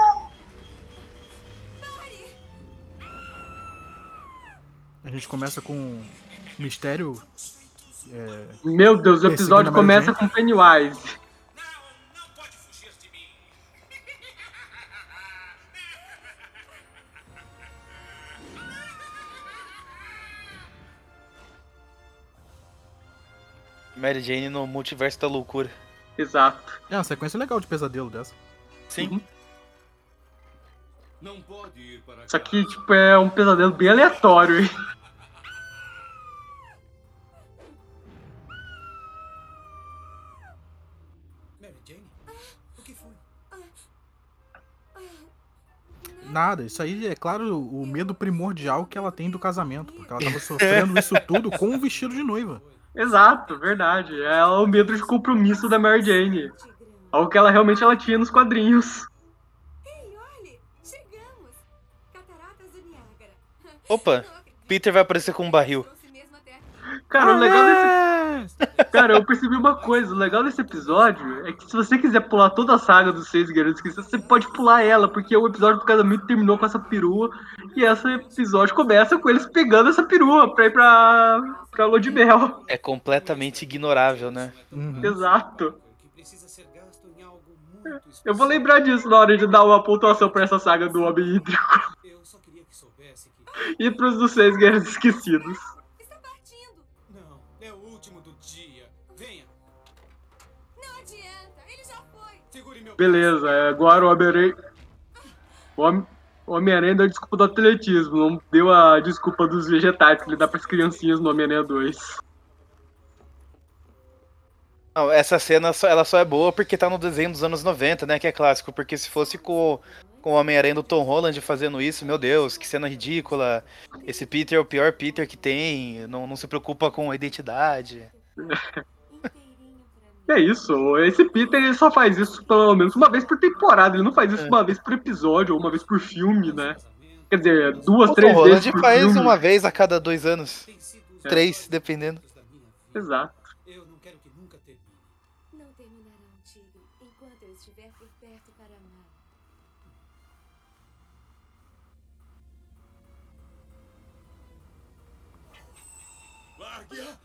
A gente começa com um mistério. é, Meu Deus, o episódio começa com Pennywise. Mary Jane no multiverso da loucura. Exato. É uma sequência legal de pesadelo dessa. Sim. Não pode ir para Isso aqui, tipo, é um pesadelo bem aleatório, hein? Mary Jane? O que foi? Nada, isso aí é claro o medo primordial que ela tem do casamento, porque ela tava sofrendo isso tudo com um vestido de noiva. Exato, verdade. É o medo de compromisso da Mary Jane. Algo que ela realmente ela tinha nos quadrinhos. Opa, Peter vai aparecer com um barril. Cara, o legal desse. Cara, eu percebi uma coisa. O legal desse episódio é que se você quiser pular toda a saga dos seis guerreiros que você pode pular ela, porque o episódio do casamento terminou com essa perua. E esse episódio começa com eles pegando essa perua pra ir pra, pra lua de mel. É completamente ignorável, né? Exato. Eu vou lembrar disso na hora de dar uma pontuação pra essa saga do Homem Hídrico. E pros dos seis guerreiros esquecidos. Beleza, é, agora o Homem-Aranha. Homem-Aranha deu a desculpa do atletismo, não deu a desculpa dos vegetais que ele dá pras criancinhas no Homem-Aranha 2. Não, essa cena só, ela só é boa porque tá no desenho dos anos 90, né? Que é clássico. Porque se fosse com, com o Homem-Aranha do Tom Holland fazendo isso, meu Deus, que cena ridícula. Esse Peter é o pior Peter que tem, não, não se preocupa com a identidade. É isso, esse Peter ele só faz isso pelo menos uma vez por temporada, ele não faz isso uma vez por episódio ou uma vez por filme, né? Quer dizer, duas, o três Tom vezes por faz filme. uma vez a cada dois anos. É. Três, dependendo. Exato. Não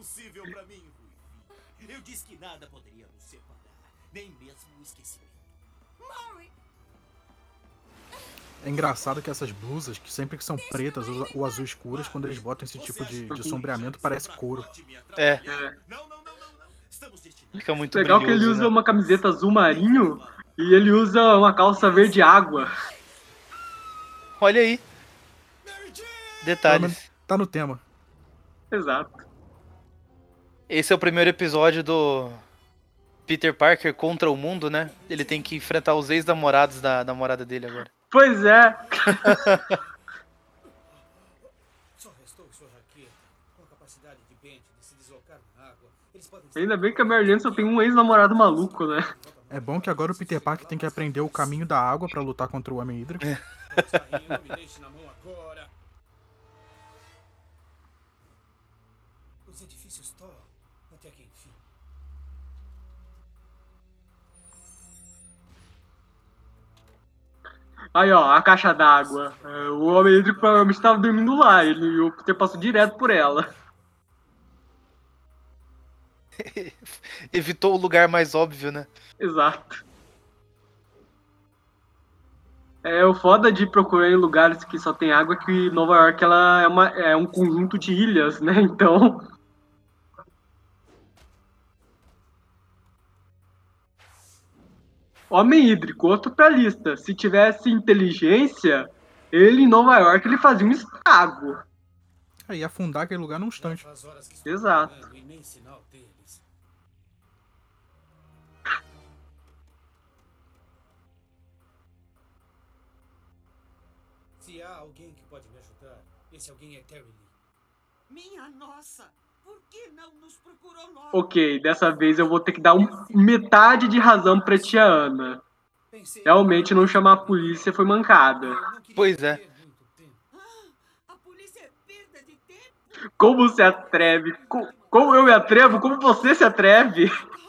Tudo é possível pra mim, Ruivi. Eu disse que nada poderia nos separar, nem mesmo o esquecimento. Maury, É engraçado que essas blusas, que sempre que são pretas ou- ou azul escuras, quando eles botam esse tipo de, de sombreamento, parece couro. É. Fica muito Legal que ele brilhoso, usa né? uma camiseta azul marinho e ele usa uma calça verde água. Olha aí. Detalhes. Tá no tema. Exato. Esse é o primeiro episódio do Peter Parker contra o mundo, né? Ele tem que enfrentar os ex-namorados da namorada dele agora. Pois é. Só restou sua jaqueta. Com a capacidade de Bent de se deslocar na água, eles podem Ainda bem que a Mary Jane só tem um ex-namorado maluco, né? É bom que agora o Peter Parker tem que aprender o caminho da água pra lutar contra o Homem mão agora. Os edifícios Thor, até que enfim. Aí, ó, a caixa d'água. É, O homem hídrico provavelmente estava dormindo lá. Ele, e o Peter passou direto por ela. Evitou o lugar mais óbvio, né? Exato. É o foda de procurar em lugares que só tem água que Nova York ela é, uma, é um conjunto de ilhas, né? Então. Homem hídrico, outro pra lista. Se tivesse inteligência, ele em Nova York ele fazia um estrago. Aí afundar aquele lugar num instante. Exato. Se há alguém que pode me ajudar, esse alguém é Terry Lee. Minha nossa! Por que não nos procurou logo? Ok, dessa vez eu vou ter que dar um, metade de razão pra tia Ana. Realmente não chamar a polícia foi mancada. Pois é. Como se atreve? Co- Como eu me atrevo? Como você se atreve?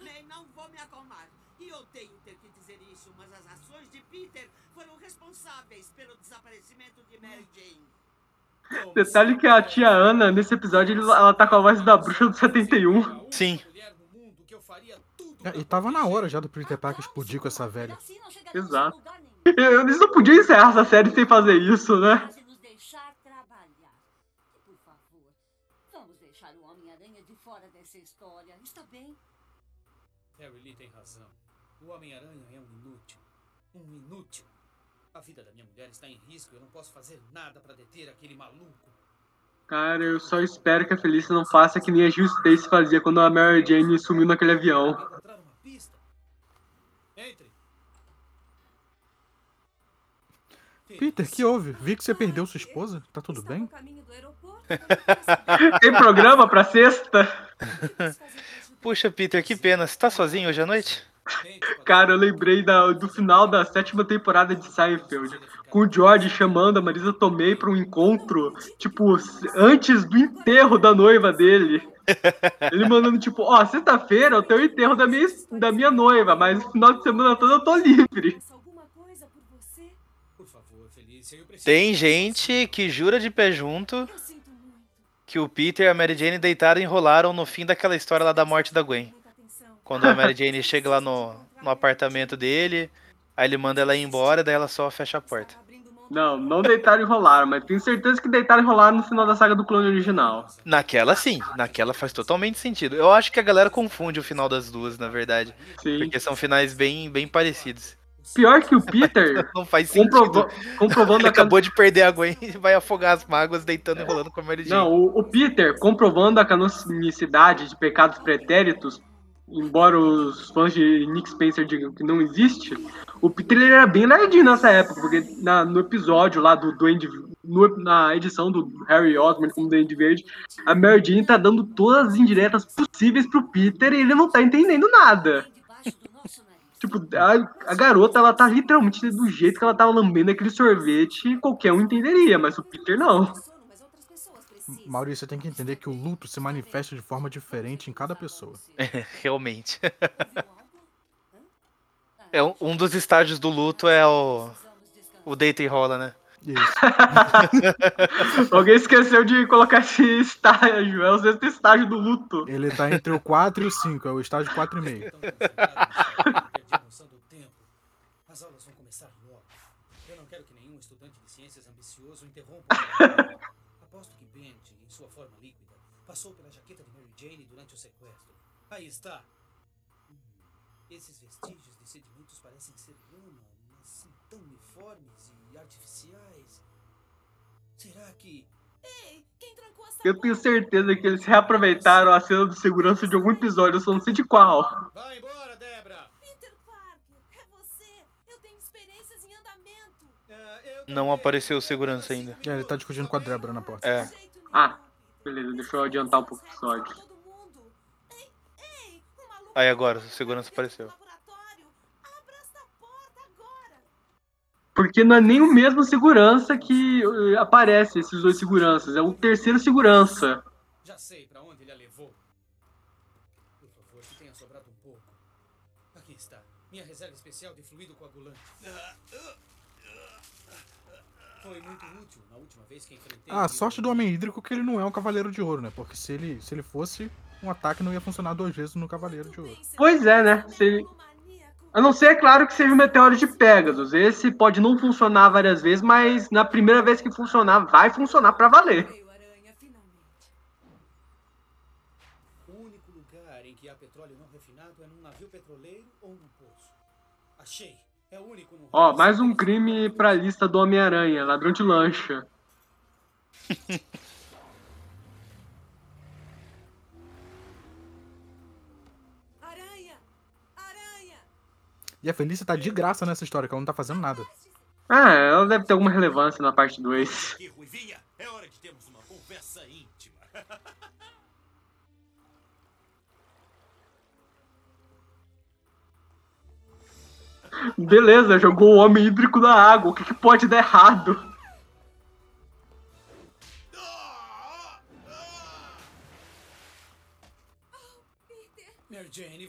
Nem não vou me acalmar. E odeio ter que dizer isso, mas as ações de Peter foram responsáveis pelo desaparecimento de Mary Jane. Detalhe que a tia Ana, nesse episódio, ela tá com a voz da bruxa do 71. Sim. É, e tava na hora já do Peter Parker explodir com essa velha. Exato. Eles não podiam encerrar essa série sem fazer isso, né? nos deixar trabalhar. Por favor, vamos deixar o Homem-Aranha de fora dessa história. Está bem? Terry Lee tem razão. O Homem-Aranha é um inútil. Um inútil. A vida da minha mulher está em risco e eu não posso fazer nada para deter aquele maluco. Cara, eu só espero que a Felícia não faça que nem a Jill Stacy fazia quando a Mary Jane sumiu naquele avião. Entre. Peter, que houve? Vi que você perdeu sua esposa. Tá tudo bem? Tem programa pra sexta? Puxa, Peter, que pena. Você tá sozinho hoje à noite? Cara, eu lembrei da- do final da sétima temporada de Seinfeld. Com o George chamando a Marisa Tomei pra um encontro, tipo, antes do enterro da noiva dele. Ele mandando, tipo, ó, sexta-feira eu tenho o enterro da minha, da minha noiva, mas no final de semana todo eu tô livre. Tem gente que jura de pé junto que o Peter e a Mary Jane deitaram e enrolaram no fim daquela história lá da morte da Gwen. Quando a Mary Jane chega lá no, no apartamento dele, aí ele manda ela ir embora, daí ela só fecha a porta. Não, não deitaram e rolaram, mas tenho certeza que deitaram e rolaram no final da saga do clone original. Naquela sim, naquela faz totalmente sentido. Eu acho que a galera confunde o final das duas, na verdade. Sim. Porque são finais bem, bem parecidos. Pior que o Peter, Não faz sentido. comprova- comprovando Ele a acabou de perder a Gwen e vai afogar as mágoas deitando e rolando com a Mary Jane. Não, o, o Peter, comprovando a canonicidade de pecados pretéritos, embora os fãs de Nick Spencer digam que não existe, o Peter ele era bem nerdinho nessa época, porque na- no episódio lá do Duende no- na edição do Harry Osborn como Duende Verde, a Mary Jane tá dando todas as indiretas possíveis pro Peter e ele não tá entendendo nada. Tipo, a, a garota, ela tá literalmente do jeito que ela tava lambendo aquele sorvete, qualquer um entenderia, mas o Peter não. Maurício, você tem que entender que o luto se manifesta de forma diferente em cada pessoa. Realmente. É um, um dos estágios do luto é o o deita e rola, né? Alguém esqueceu de colocar esse estágio, é o sexto estágio do luto. Ele tá entre o 4 e o 5, é o estágio 4,5. noção do tempo. As aulas vão começar logo. Eu não quero que nenhum estudante de ciências ambicioso interrompa. a aula. Aposto que Benji, em sua forma líquida, passou pela jaqueta de Mary Jane durante o sequestro. Aí está. Hum, esses vestígios de sedimentos parecem ser lama, mas são tão uniformes e artificiais. Será que. Ei, quem trancou essa Eu tenho certeza que eles reaproveitaram a cena de segurança de algum episódio, eu só não sei de qual. Vai embora, Debra! Peter Parker, é você! Eu tenho experiências em andamento! Não apareceu o segurança ainda. É, ele tá discutindo com a Débora na porta. É. Ah, beleza, deixa eu adiantar um pouco o episódio. Aí agora, o segurança apareceu. Porque não é nem o mesmo segurança que eh, aparece, esses dois seguranças, é o terceiro segurança. Já sei pra onde ele a levou. Por favor, que tenha sobrado um pouco. Aqui está. Minha reserva especial de fluido coagulante. Foi muito útil na última vez que enfrentei. Ah, a sorte do Homem Hídrico é que ele não é um Cavaleiro de Ouro, né? Porque se ele, se ele fosse, um ataque não ia funcionar duas vezes no Cavaleiro de Ouro. Pois é, né? Se ele- A não ser, é claro, que seja o meteoro de Pegasus. Esse pode não funcionar várias vezes, mas na primeira vez que funcionar, vai funcionar pra valer. O único lugar em que há petróleo não refinado é num navio petroleiro ou num poço. Achei. É o único no Ó, mais um crime pra lista do Homem-Aranha, ladrão de lancha. Aranha! Aranha! E a Felícia tá de graça nessa história, que ela não tá fazendo nada. Ah, ela deve ter alguma relevância na parte 2. Aqui, Ruivinha, é hora de termos uma conversa íntima. Beleza, jogou o homem hídrico na água. O que, que pode dar errado?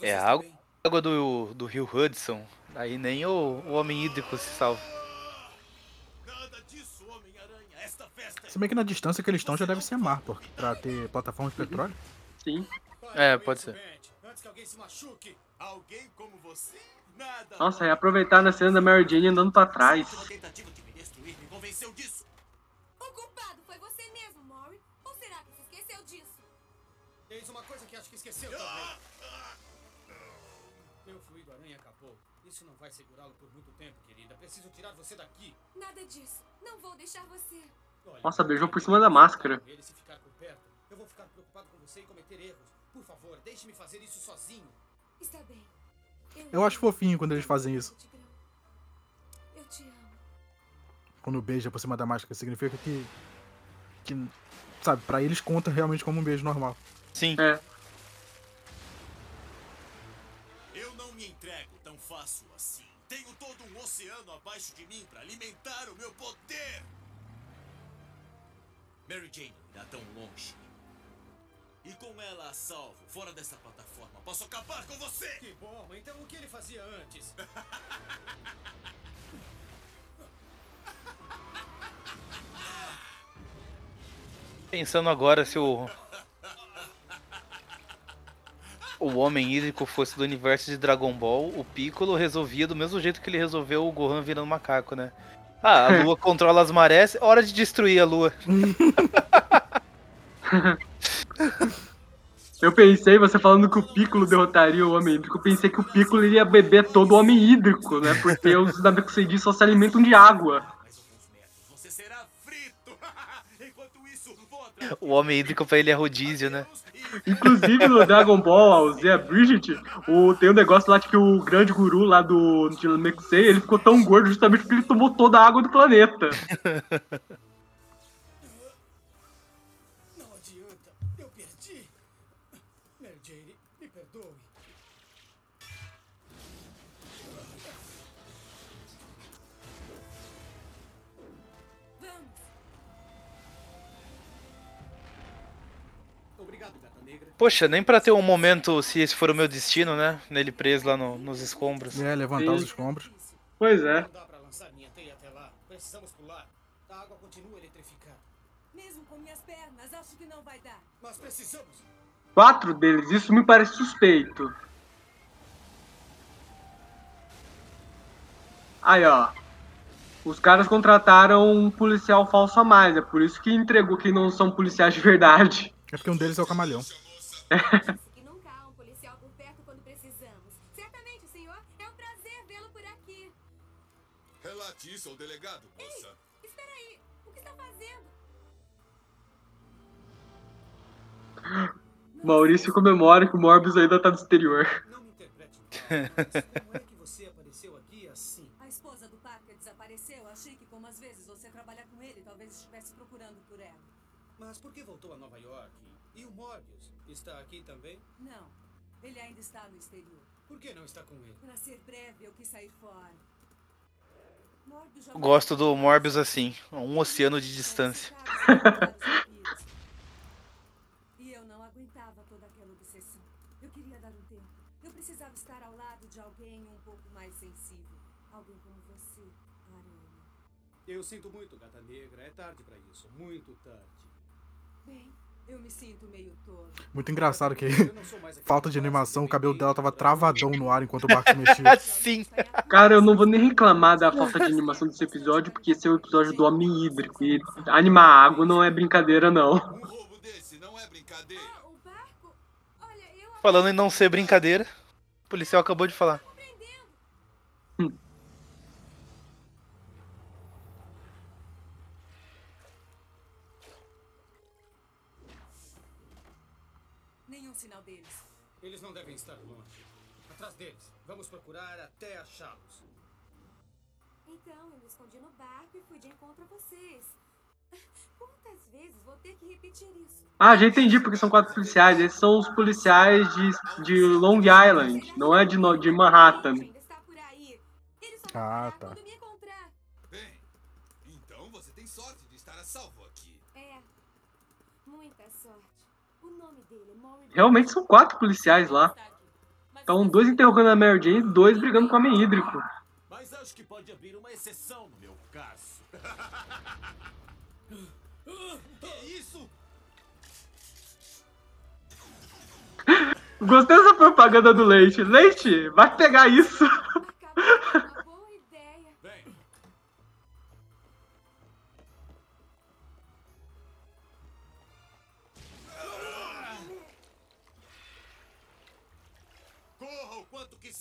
É a água, água do, do rio Hudson. Aí nem o, o homem hídrico se salva. Se bem que na distância que eles estão já deve ser mar, porque pra ter plataforma de petróleo. Sim. É, pode ser. Antes que alguém se machuque. Alguém como você? Nossa, e aproveitar na cena da Mary Jane andando pra trás. tentativa de me destruir me convenceu disso. O culpado foi você mesmo, Maury. Ou será que você esqueceu disso? Eis uma coisa que acho que esqueceu também. Meu fluido aranha acabou. Isso não vai segurá-lo por muito tempo, querida. Preciso tirar você daqui. Nada disso. Não vou deixar você. Nossa, beijou por cima da máscara. Ele se ficar por perto, eu vou ficar preocupado com você e cometer erros. Por favor, deixe-me fazer isso sozinho. Está bem. Eu acho fofinho quando eles fazem isso. Quando beija por cima da máscara, significa que. que sabe, pra eles conta realmente como um beijo normal. Sim. É. Eu não me entrego tão fácil assim. Tenho todo um oceano abaixo de mim para alimentar o meu poder. Mary Jane irá tão longe. E com ela a salvo, fora dessa plataforma, posso acabar com você! Que bom, então o que ele fazia antes? Pensando agora se o. O homem hídrico fosse do universo de Dragon Ball, o Piccolo resolvia do mesmo jeito que ele resolveu o Gohan virando macaco, né? Ah, a lua controla as marés, hora de destruir a lua. Eu pensei, você falando que o Piccolo derrotaria o Homem Hídrico, eu pensei que o Piccolo iria beber todo o Homem Hídrico, né? Porque os Namekusei só se alimentam de água. Você será frito! Enquanto isso, vou O homem hídrico pra ele é rodízio, né? Inclusive no Dragon Ball, o Zé Bridget, o, tem um negócio lá de que o grande guru lá do Namekusei, ele ficou tão gordo justamente porque ele tomou toda a água do planeta. Poxa, nem pra ter um momento, se esse for o meu destino, né? Nele preso lá no- nos escombros. É, levantar os escombros. Pois é. Não dá pra lançar minha teia até lá. Precisamos pular. A água continua eletrificada. Mesmo com minhas pernas, acho que não vai dar. Mas precisamos. Quatro deles, isso me parece suspeito. Aí, ó. Os caras contrataram um policial falso a mais, é por isso que entregou que não são policiais de verdade. É porque um deles é o camaleão. Que nunca há um policial por perto quando precisamos. Certamente, senhor. É um prazer vê-lo por aqui. Relate isso ao delegado, moça. Espera aí. O que está fazendo? Maurício comemora que o Morbius ainda tá no exterior. Como é que você apareceu aqui assim? A esposa do Parker desapareceu. Achei que, como às vezes você trabalha com ele, talvez estivesse procurando por ela. Mas por que voltou a Nova York? E o Morbius? Está aqui também? Não, ele ainda está no exterior. Por que não está com ele? Para ser breve, eu quis sair fora. Morbius já Gosto do Morbius assim, um oceano de distância. E eu não aguentava toda aquela obsessão. Eu queria dar um tempo. Eu precisava estar ao lado de alguém um pouco mais sensível. Alguém como você, Aranha. Eu sinto muito, gata negra. É tarde pra isso. Muito tarde. Bem, eu me sinto meio tola. Muito engraçado que falta de animação, o cabelo dela tava travadão no ar enquanto o barco mexia. Sim. Cara, eu não vou nem reclamar da falta de animação desse episódio, porque esse é o episódio do Homem Hídrico. E animar água não é brincadeira, não. Falando em não ser brincadeira, o policial acabou de falar. Nenhum sinal deles. Eles não devem estar longe. Atrás deles. Vamos procurar até achá-los. Então, eu me escondi no barco e fui de encontro a vocês. Quantas vezes vou ter que repetir isso? Ah, já entendi porque são quatro policiais. Esses são os policiais de, de Long Island, não é de, de Manhattan. Ah, tá. Bem, então você tem sorte de estar a salvo aqui. É. Muita sorte. O nome dele é Realmente são quatro policiais lá. Então, dois interrogando a Mary Jane e dois brigando com o Homem Hídrico. Mas acho que pode abrir uma exceção no meu caso. que isso? Gostei dessa propaganda do Leite. Leite, vai pegar isso.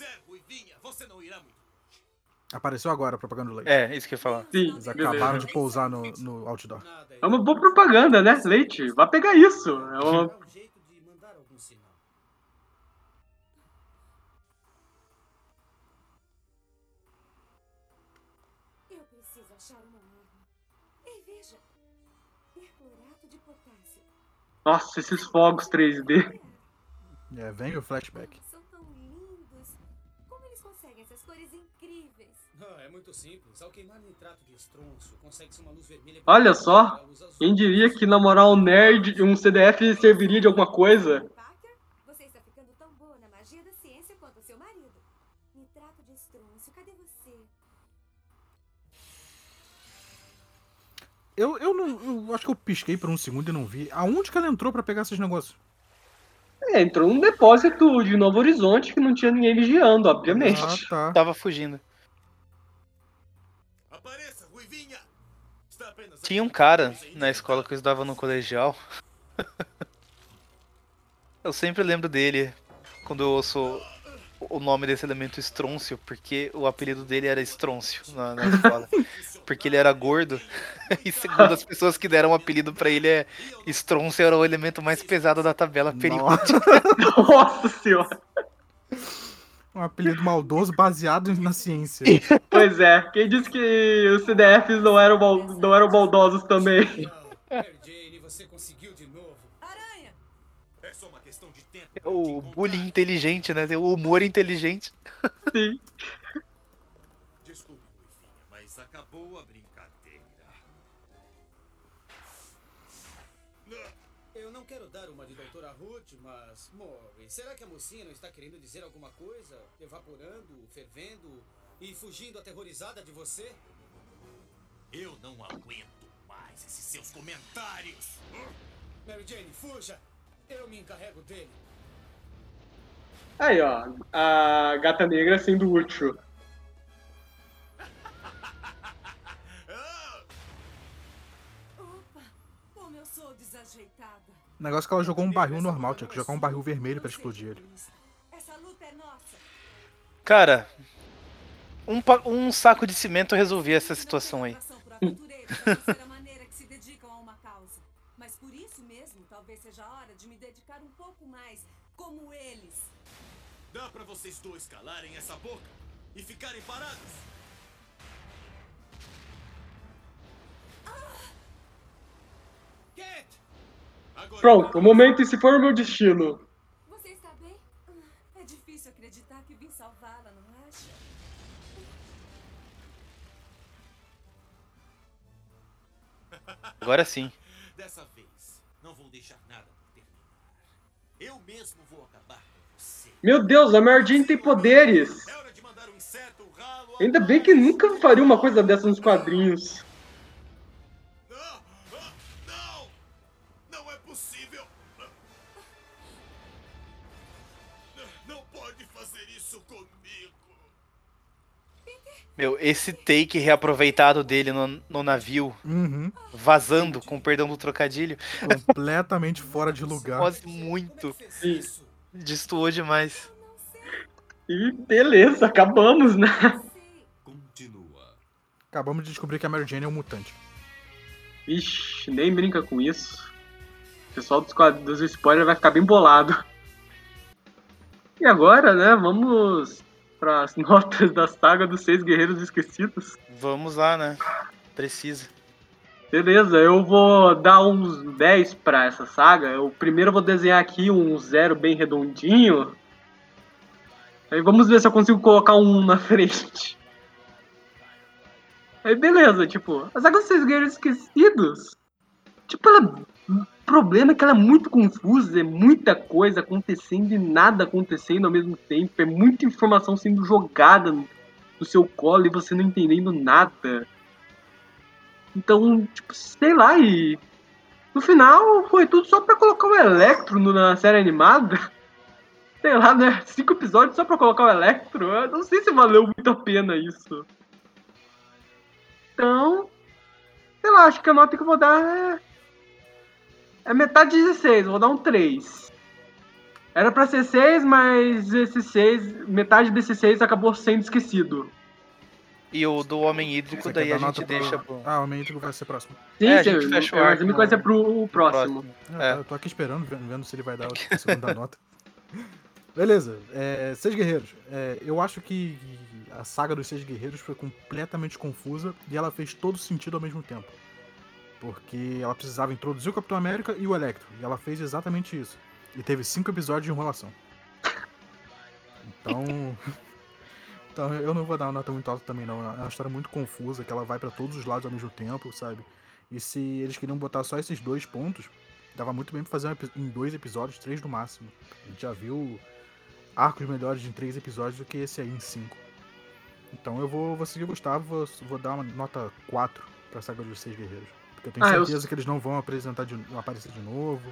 Quiser, Ruivinha. Você não irá muito. Apareceu agora a propaganda do leite. É, isso que eu ia falar. Sim, Eles acabaram beleza. de pousar no, no outdoor. É uma boa propaganda, né? Leite, vai pegar isso. É uma... Um potássio. Nossa, esses fogos 3D. É, vem o flashback. Conseguem essas cores incríveis? Ah, é muito simples. Ao queimar nitrato de estronço, consegue-se uma luz vermelha. Olha só, quem diria que namorar um nerd, um CDF serviria de alguma coisa? Parker, você está ficando tão boa na magia da ciência quanto seu marido. Nitrato de estrôncio, cadê você? Eu, eu não. Eu acho que eu pisquei por um segundo e não vi. Aonde que ela entrou pra pegar esses negócios? É, entrou num depósito de Novo Horizonte que não tinha ninguém vigiando, obviamente. Ah, tá. Tava fugindo. Apareça, Ruivinha. Está apenas Tinha um cara na escola que eu estudava no colegial. eu sempre lembro dele quando eu ouço o nome desse elemento estrôncio, porque o apelido dele era estrôncio na, na escola. porque ele era gordo. e segundo as pessoas que deram o apelido pra ele, é era o elemento mais pesado da tabela periódica. Nossa senhora. Um apelido maldoso baseado na ciência. Pois é, quem disse que os CDFs não eram, mal- não eram maldosos também? Mary Jane, você conseguiu de novo. Aranha! É só uma questão de tempo. o bullying inteligente, né? O humor inteligente. Sim. Será que a mocinha não está querendo dizer alguma coisa? Evaporando, fervendo e fugindo aterrorizada de você? Eu não aguento mais esses seus comentários. Mary Jane, fuja! Eu me encarrego dele. Aí, ó. A gata negra sendo útil. Opa, como eu sou desajeitada. O negócio é que ela jogou um barril normal, tinha que jogar um barril vermelho pra explodir ele. Essa luta é nossa. Cara, um, um saco de cimento resolvia essa situação aí. Ser a maneira que se dedicam a uma causa. Mas por isso mesmo, talvez seja a hora de me dedicar um pouco mais como eles. Dá pra vocês dois calarem essa boca e ficarem parados? Kate! Agora Pronto, o momento e se for o meu destino. Você está bem? Ah, É difícil acreditar que vim salvá-la, não acha? Agora sim. Dessa vez, não vou deixar nada. Eu mesmo vou acabar com você. Meu Deus, a Jane tem poderes. Ainda bem que nunca faria uma coisa dessa nos quadrinhos. Meu, esse take reaproveitado dele no, no navio, Uhum. vazando, com perdão do trocadilho. Completamente fora de lugar. Nossa, muito. Destoou demais. E beleza, acabamos, né? Acabamos de descobrir que a Mary Jane é um mutante. Ixi, nem brinca com isso. O pessoal dos, dos spoilers vai ficar bem bolado. E agora, né, vamos para as notas da saga dos Seis Guerreiros Esquecidos. Vamos lá, né? Precisa. Beleza, eu vou dar uns 10 pra essa saga. O primeiro eu vou desenhar aqui um zero bem redondinho. Aí vamos ver se eu consigo colocar um na frente. Aí beleza, tipo, a saga dos Seis Guerreiros Esquecidos. Tipo, ela. Problema é que ela é muito confusa, é muita coisa acontecendo e nada acontecendo ao mesmo tempo. É muita informação sendo jogada no seu colo e você não entendendo nada. Então, tipo, sei lá, e no final foi tudo só pra colocar o Electro na série animada. Sei lá, né? Cinco episódios só pra colocar o Electro. Eu não sei se valeu muito a pena isso. Então, sei lá, acho que a nota que eu vou dar é. É metade de 16, eu vou dar um 3. Era pra ser 6, mas esse 6, metade desse 6 acabou sendo esquecido. E o do Homem Hídrico, daí a gente deixa pro. Ah, o Homem Hídrico vai ser próximo. Sim, É, a sim, gente fecha o é, mas arco no- coisa é pro próximo. É, Eu tô aqui esperando, vendo vendo se ele vai dar a segunda nota. Beleza, é, Seis Guerreiros. É, eu acho que a saga dos Seis Guerreiros foi completamente confusa e ela fez todo sentido ao mesmo tempo. Porque ela precisava introduzir o Capitão América e o Electro. E ela fez exatamente isso. E teve cinco episódios de enrolação. Então. então eu não vou dar uma nota muito alta também, não. É uma história muito confusa, que ela vai pra todos os lados ao mesmo tempo, sabe? E se eles queriam botar só esses dois pontos, dava muito bem pra fazer em dois episódios, três no máximo. A gente já viu arcos melhores em três episódios do que esse aí em cinco. Então eu vou, vou seguir o Gustavo, vou, vou dar uma nota 4 pra saga dos Seis Guerreiros. Porque eu tenho Ah, eu- certeza que eles não vão apresentar de, aparecer de novo.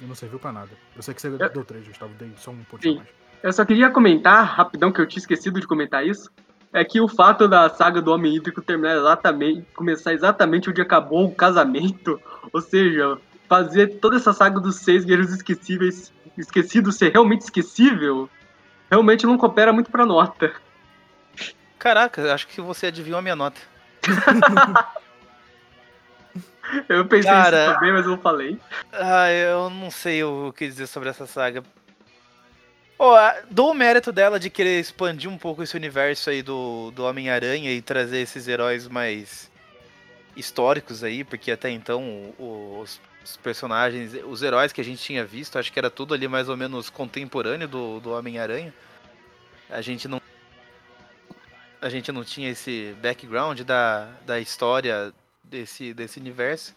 E não serviu pra nada. Eu sei que você Eu- deu 3, Gustavo, dei só um pontinho Sim. mais. Eu só queria comentar, rapidão, que eu tinha esquecido de comentar isso. É que o fato da saga do Homem Hídrico terminar exatamente, começar exatamente onde acabou o casamento, ou seja, fazer toda essa saga dos seis guerreiros esquecíveis, esquecidos ser realmente esquecível, realmente não coopera muito pra nota. Caraca, acho que você adivinhou a minha nota. Eu pensei Cara- isso também, mas eu não falei. Ah, eu não sei o que dizer sobre essa saga. A- dou o mérito dela de querer expandir um pouco esse universo aí do, do Homem-Aranha e trazer esses heróis mais históricos aí, porque até então os, os personagens, os heróis que a gente tinha visto, acho que era tudo ali mais ou menos contemporâneo do, do Homem-Aranha. A gente não. A gente não tinha esse background da, da história desse, desse universo.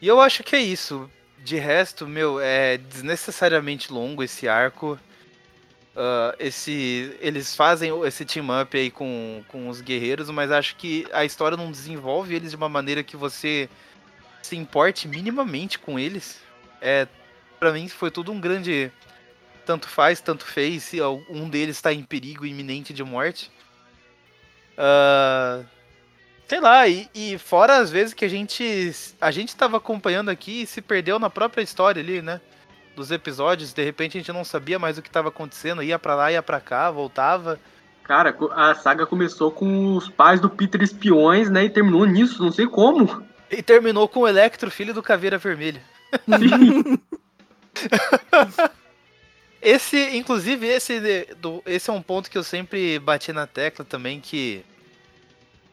E eu acho que é isso. de resto, meu, é desnecessariamente longo esse arco. Uh, esse, eles fazem esse team up aí com, com os guerreiros, mas acho que a história não desenvolve eles de uma maneira que você se importe minimamente com eles. É, para mim foi tudo um grande tanto faz, tanto fez, se um deles está em perigo iminente de morte. Uh, sei lá, e, e, fora as vezes que a gente a gente estava acompanhando aqui e se perdeu na própria história ali, né? Dos episódios, de repente a gente não sabia mais o que estava acontecendo, ia para lá, ia para cá, voltava. Cara, a saga começou com os pais do Peter espiões, né? E terminou nisso, não sei como. E terminou com o Electro, filho do Caveira Vermelha. esse, inclusive, esse, do, esse é um ponto que eu sempre bati na tecla também, que.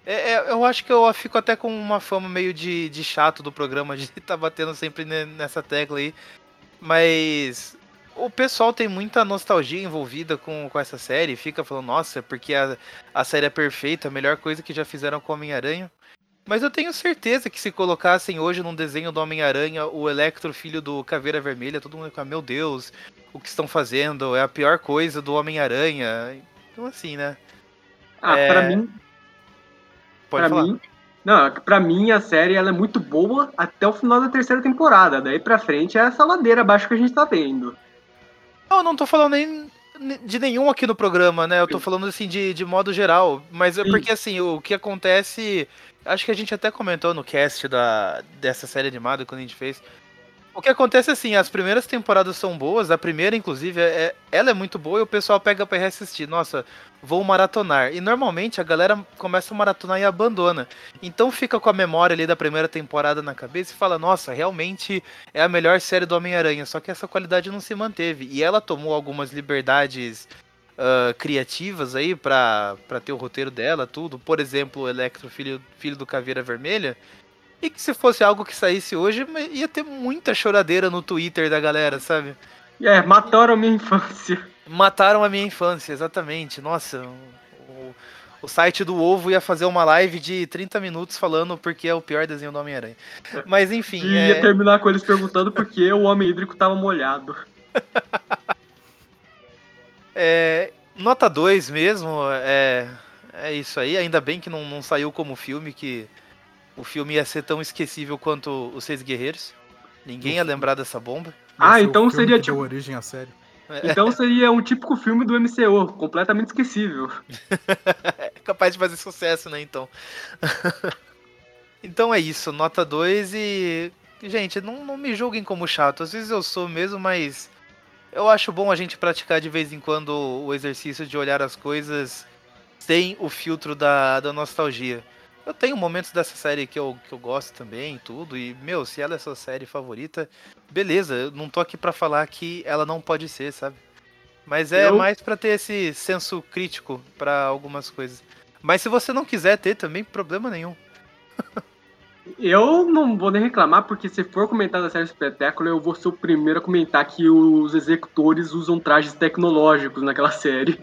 É, é, eu acho que eu fico até com uma fama meio de, de chato do programa, de estar tá batendo sempre nessa tecla aí. Mas o pessoal tem muita nostalgia envolvida com, com essa série, fica falando, nossa, porque a, a série é perfeita, a melhor coisa que já fizeram com Homem-Aranha. Mas eu tenho certeza que se colocassem hoje num desenho do Homem-Aranha o Electro, filho do Caveira Vermelha, todo mundo ia ficar, meu Deus, o que estão fazendo? É a pior coisa do Homem-Aranha. Então, assim, né? Ah, é... pra mim. Pode pra falar. Mim, não, pra mim a série ela é muito boa até o final da terceira temporada. Daí pra frente é essa ladeira abaixo que a gente tá vendo. Eu não tô falando nem de nenhum aqui no programa, né? Eu tô falando assim de, de modo geral. Mas é porque assim, o que acontece Acho que a gente até comentou no cast da, dessa série animada quando a gente fez. O que acontece é assim, as primeiras temporadas são boas, a primeira, inclusive, é, é ela é muito boa e o pessoal pega pra reassistir. Nossa, vou maratonar. E normalmente a galera começa a maratonar e abandona. Então fica com a memória ali da primeira temporada na cabeça e fala, nossa, realmente é a melhor série do Homem-Aranha. Só que essa qualidade não se manteve. E ela tomou algumas liberdades uh, criativas aí para ter o roteiro dela, tudo. Por exemplo, o Electro, filho, filho do Caveira Vermelha. E que se fosse algo que saísse hoje, ia ter muita choradeira no Twitter da galera, sabe? É, mataram a minha infância. Mataram a minha infância, exatamente. Nossa, o, o site do Ovo ia fazer uma live de 30 minutos falando porque é o pior desenho do Homem-Aranha. Mas enfim. E ia é... terminar com eles perguntando por que o Homem Hídrico tava molhado. É, nota 2 mesmo, é, é isso aí. Ainda bem que não, não saiu como filme, que o filme ia ser tão esquecível quanto Os Seis Guerreiros. Ninguém ia lembrar dessa bomba. Ah, então seria tipo. origem à série. Então seria um típico filme do MCU, completamente esquecível. é capaz de fazer sucesso, né, então. então é isso, nota 2 e. Gente, não, não me julguem como chato. Às vezes eu sou mesmo, mas eu acho bom a gente praticar de vez em quando o exercício de olhar as coisas sem o filtro da, da nostalgia. Eu tenho momentos dessa série que eu, que eu gosto também, tudo, e, meu, se ela é sua série favorita, beleza, eu não tô aqui para falar que ela não pode ser, sabe? Mas é eu... mais para ter esse senso crítico para algumas coisas. Mas se você não quiser ter também, problema nenhum. Eu não vou nem reclamar, porque se for comentar da série Espetáculo, eu vou ser o primeiro a comentar que os executores usam trajes tecnológicos naquela série.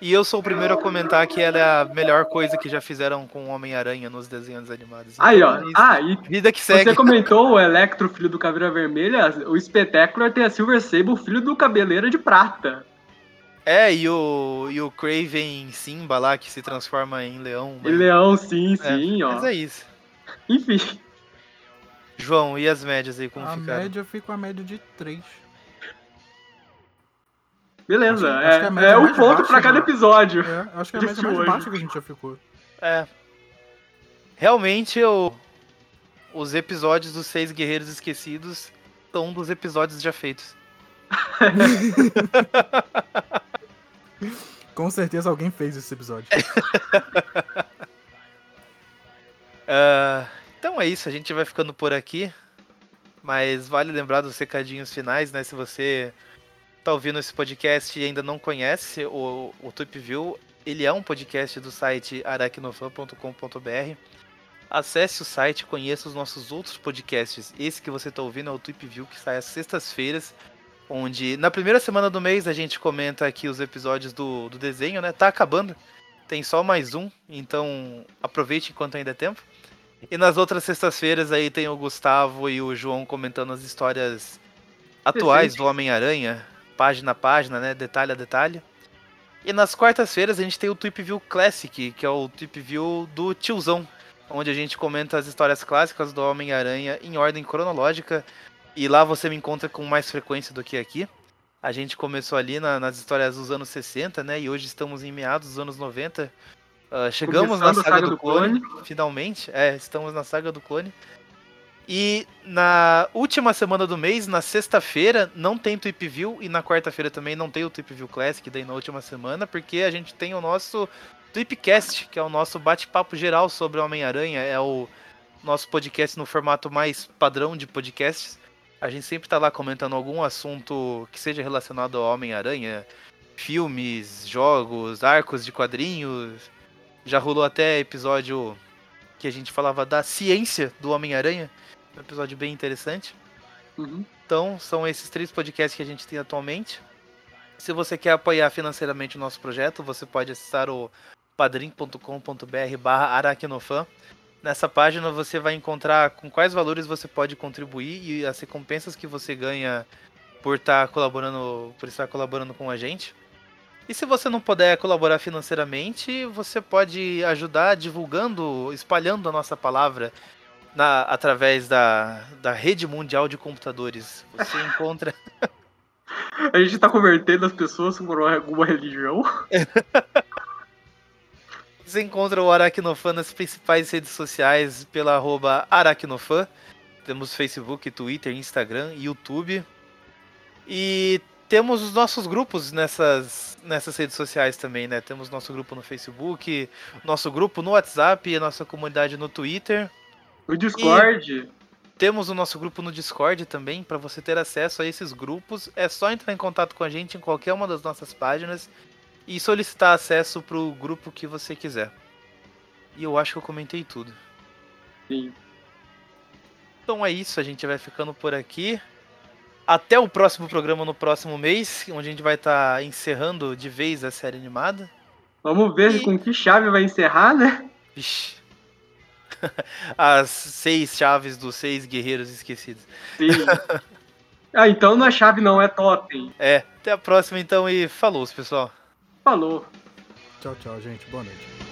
E eu sou o primeiro a comentar que ela é a melhor coisa que já fizeram com o Homem-Aranha nos desenhos animados. Aí, ó. Ah, e vida que segue. Você comentou o Electro, filho do Caveira Vermelha. O Espetáculo tem a Silver Sable, filho do Cabeleira de Prata. É, e o, e o Craven Simba lá, que se transforma em leão. Mas... Leão, sim, é, sim, ó. Mas é isso. Enfim. João, e as médias aí, como a ficaram? A média eu fico a média de 3. Beleza, acho, é, acho é, é um ponto pra cada episódio. É, acho que é a média mais baixa que a gente já ficou. É. Realmente, eu... os episódios dos Seis Guerreiros Esquecidos são um dos episódios já feitos. Com certeza alguém fez esse episódio. uh, então é isso, a gente vai ficando por aqui. Mas vale lembrar dos recadinhos finais, né? Se você tá ouvindo esse podcast e ainda não conhece o, o Tweep View, ele é um podcast do site aracnofan.com.br. Acesse o site, conheça os nossos outros podcasts. Esse que você está ouvindo é o Tweep View, que sai às sextas-feiras onde na primeira semana do mês a gente comenta aqui os episódios do, do desenho, né? Tá acabando, tem só mais um, então aproveite enquanto ainda é tempo. E nas outras sextas-feiras aí tem o Gustavo e o João comentando as histórias atuais do Homem-Aranha, página a página, né? Detalhe a detalhe. E nas quartas-feiras a gente tem o Tweep View Classic, que é o Tweep View do tiozão, onde a gente comenta as histórias clássicas do Homem-Aranha em ordem cronológica. E lá você me encontra com mais frequência do que aqui. A gente começou ali na- nas histórias dos anos 60, né? E hoje estamos em meados dos anos 90. Ah, chegamos na Começando a saga, do, clone, finalmente. É, estamos na saga do clone. E na última semana do mês, na sexta-feira, não tem Tweep View e na quarta-feira também não tem o Tweep View Classic, daí na última semana, porque a gente tem o nosso Tweepcast, que é o nosso bate-papo geral sobre Homem-Aranha, é o nosso podcast no formato mais padrão de podcasts. A gente sempre tá lá comentando algum assunto que seja relacionado ao Homem-Aranha, filmes, jogos, arcos de quadrinhos. Já rolou até episódio que a gente falava da ciência do Homem-Aranha, um episódio bem interessante. Uhum. Então, são esses três podcasts que a gente tem atualmente. Se você quer apoiar financeiramente o nosso projeto, você pode acessar o padrim.com.br barra aracnofan. Nessa página você vai encontrar com quais valores você pode contribuir e as recompensas que você ganha por estar colaborando, por estar colaborando com a gente. E se você não puder colaborar financeiramente, você pode ajudar divulgando, espalhando a nossa palavra na, através da, da rede mundial de computadores. Você encontra. A gente tá convertendo as pessoas por uma- alguma religião. Você encontra o Aracnofan nas principais redes sociais pela arroba Aracnofan. Temos Facebook, Twitter, Instagram, YouTube. E temos os nossos grupos nessas, nessas redes sociais também, né? Temos nosso grupo no Facebook, nosso grupo no WhatsApp e a nossa comunidade no Twitter. No Discord. Temos o nosso grupo no Discord também, para você ter acesso a esses grupos. É só entrar em contato com a gente em qualquer uma das nossas páginas e solicitar acesso pro grupo que você quiser. E eu acho que eu comentei tudo. Sim. Então é isso, a gente vai ficando por aqui. Até o próximo programa no próximo mês, onde a gente vai estar encerrando de vez a série animada. Vamos ver com que chave vai encerrar, né? Vixe. As seis chaves dos seis guerreiros esquecidos. Sim. ah, então não é chave, não, é totem. É, até a próxima então e falou, pessoal. Falou. Tchau, tchau, gente. Boa noite.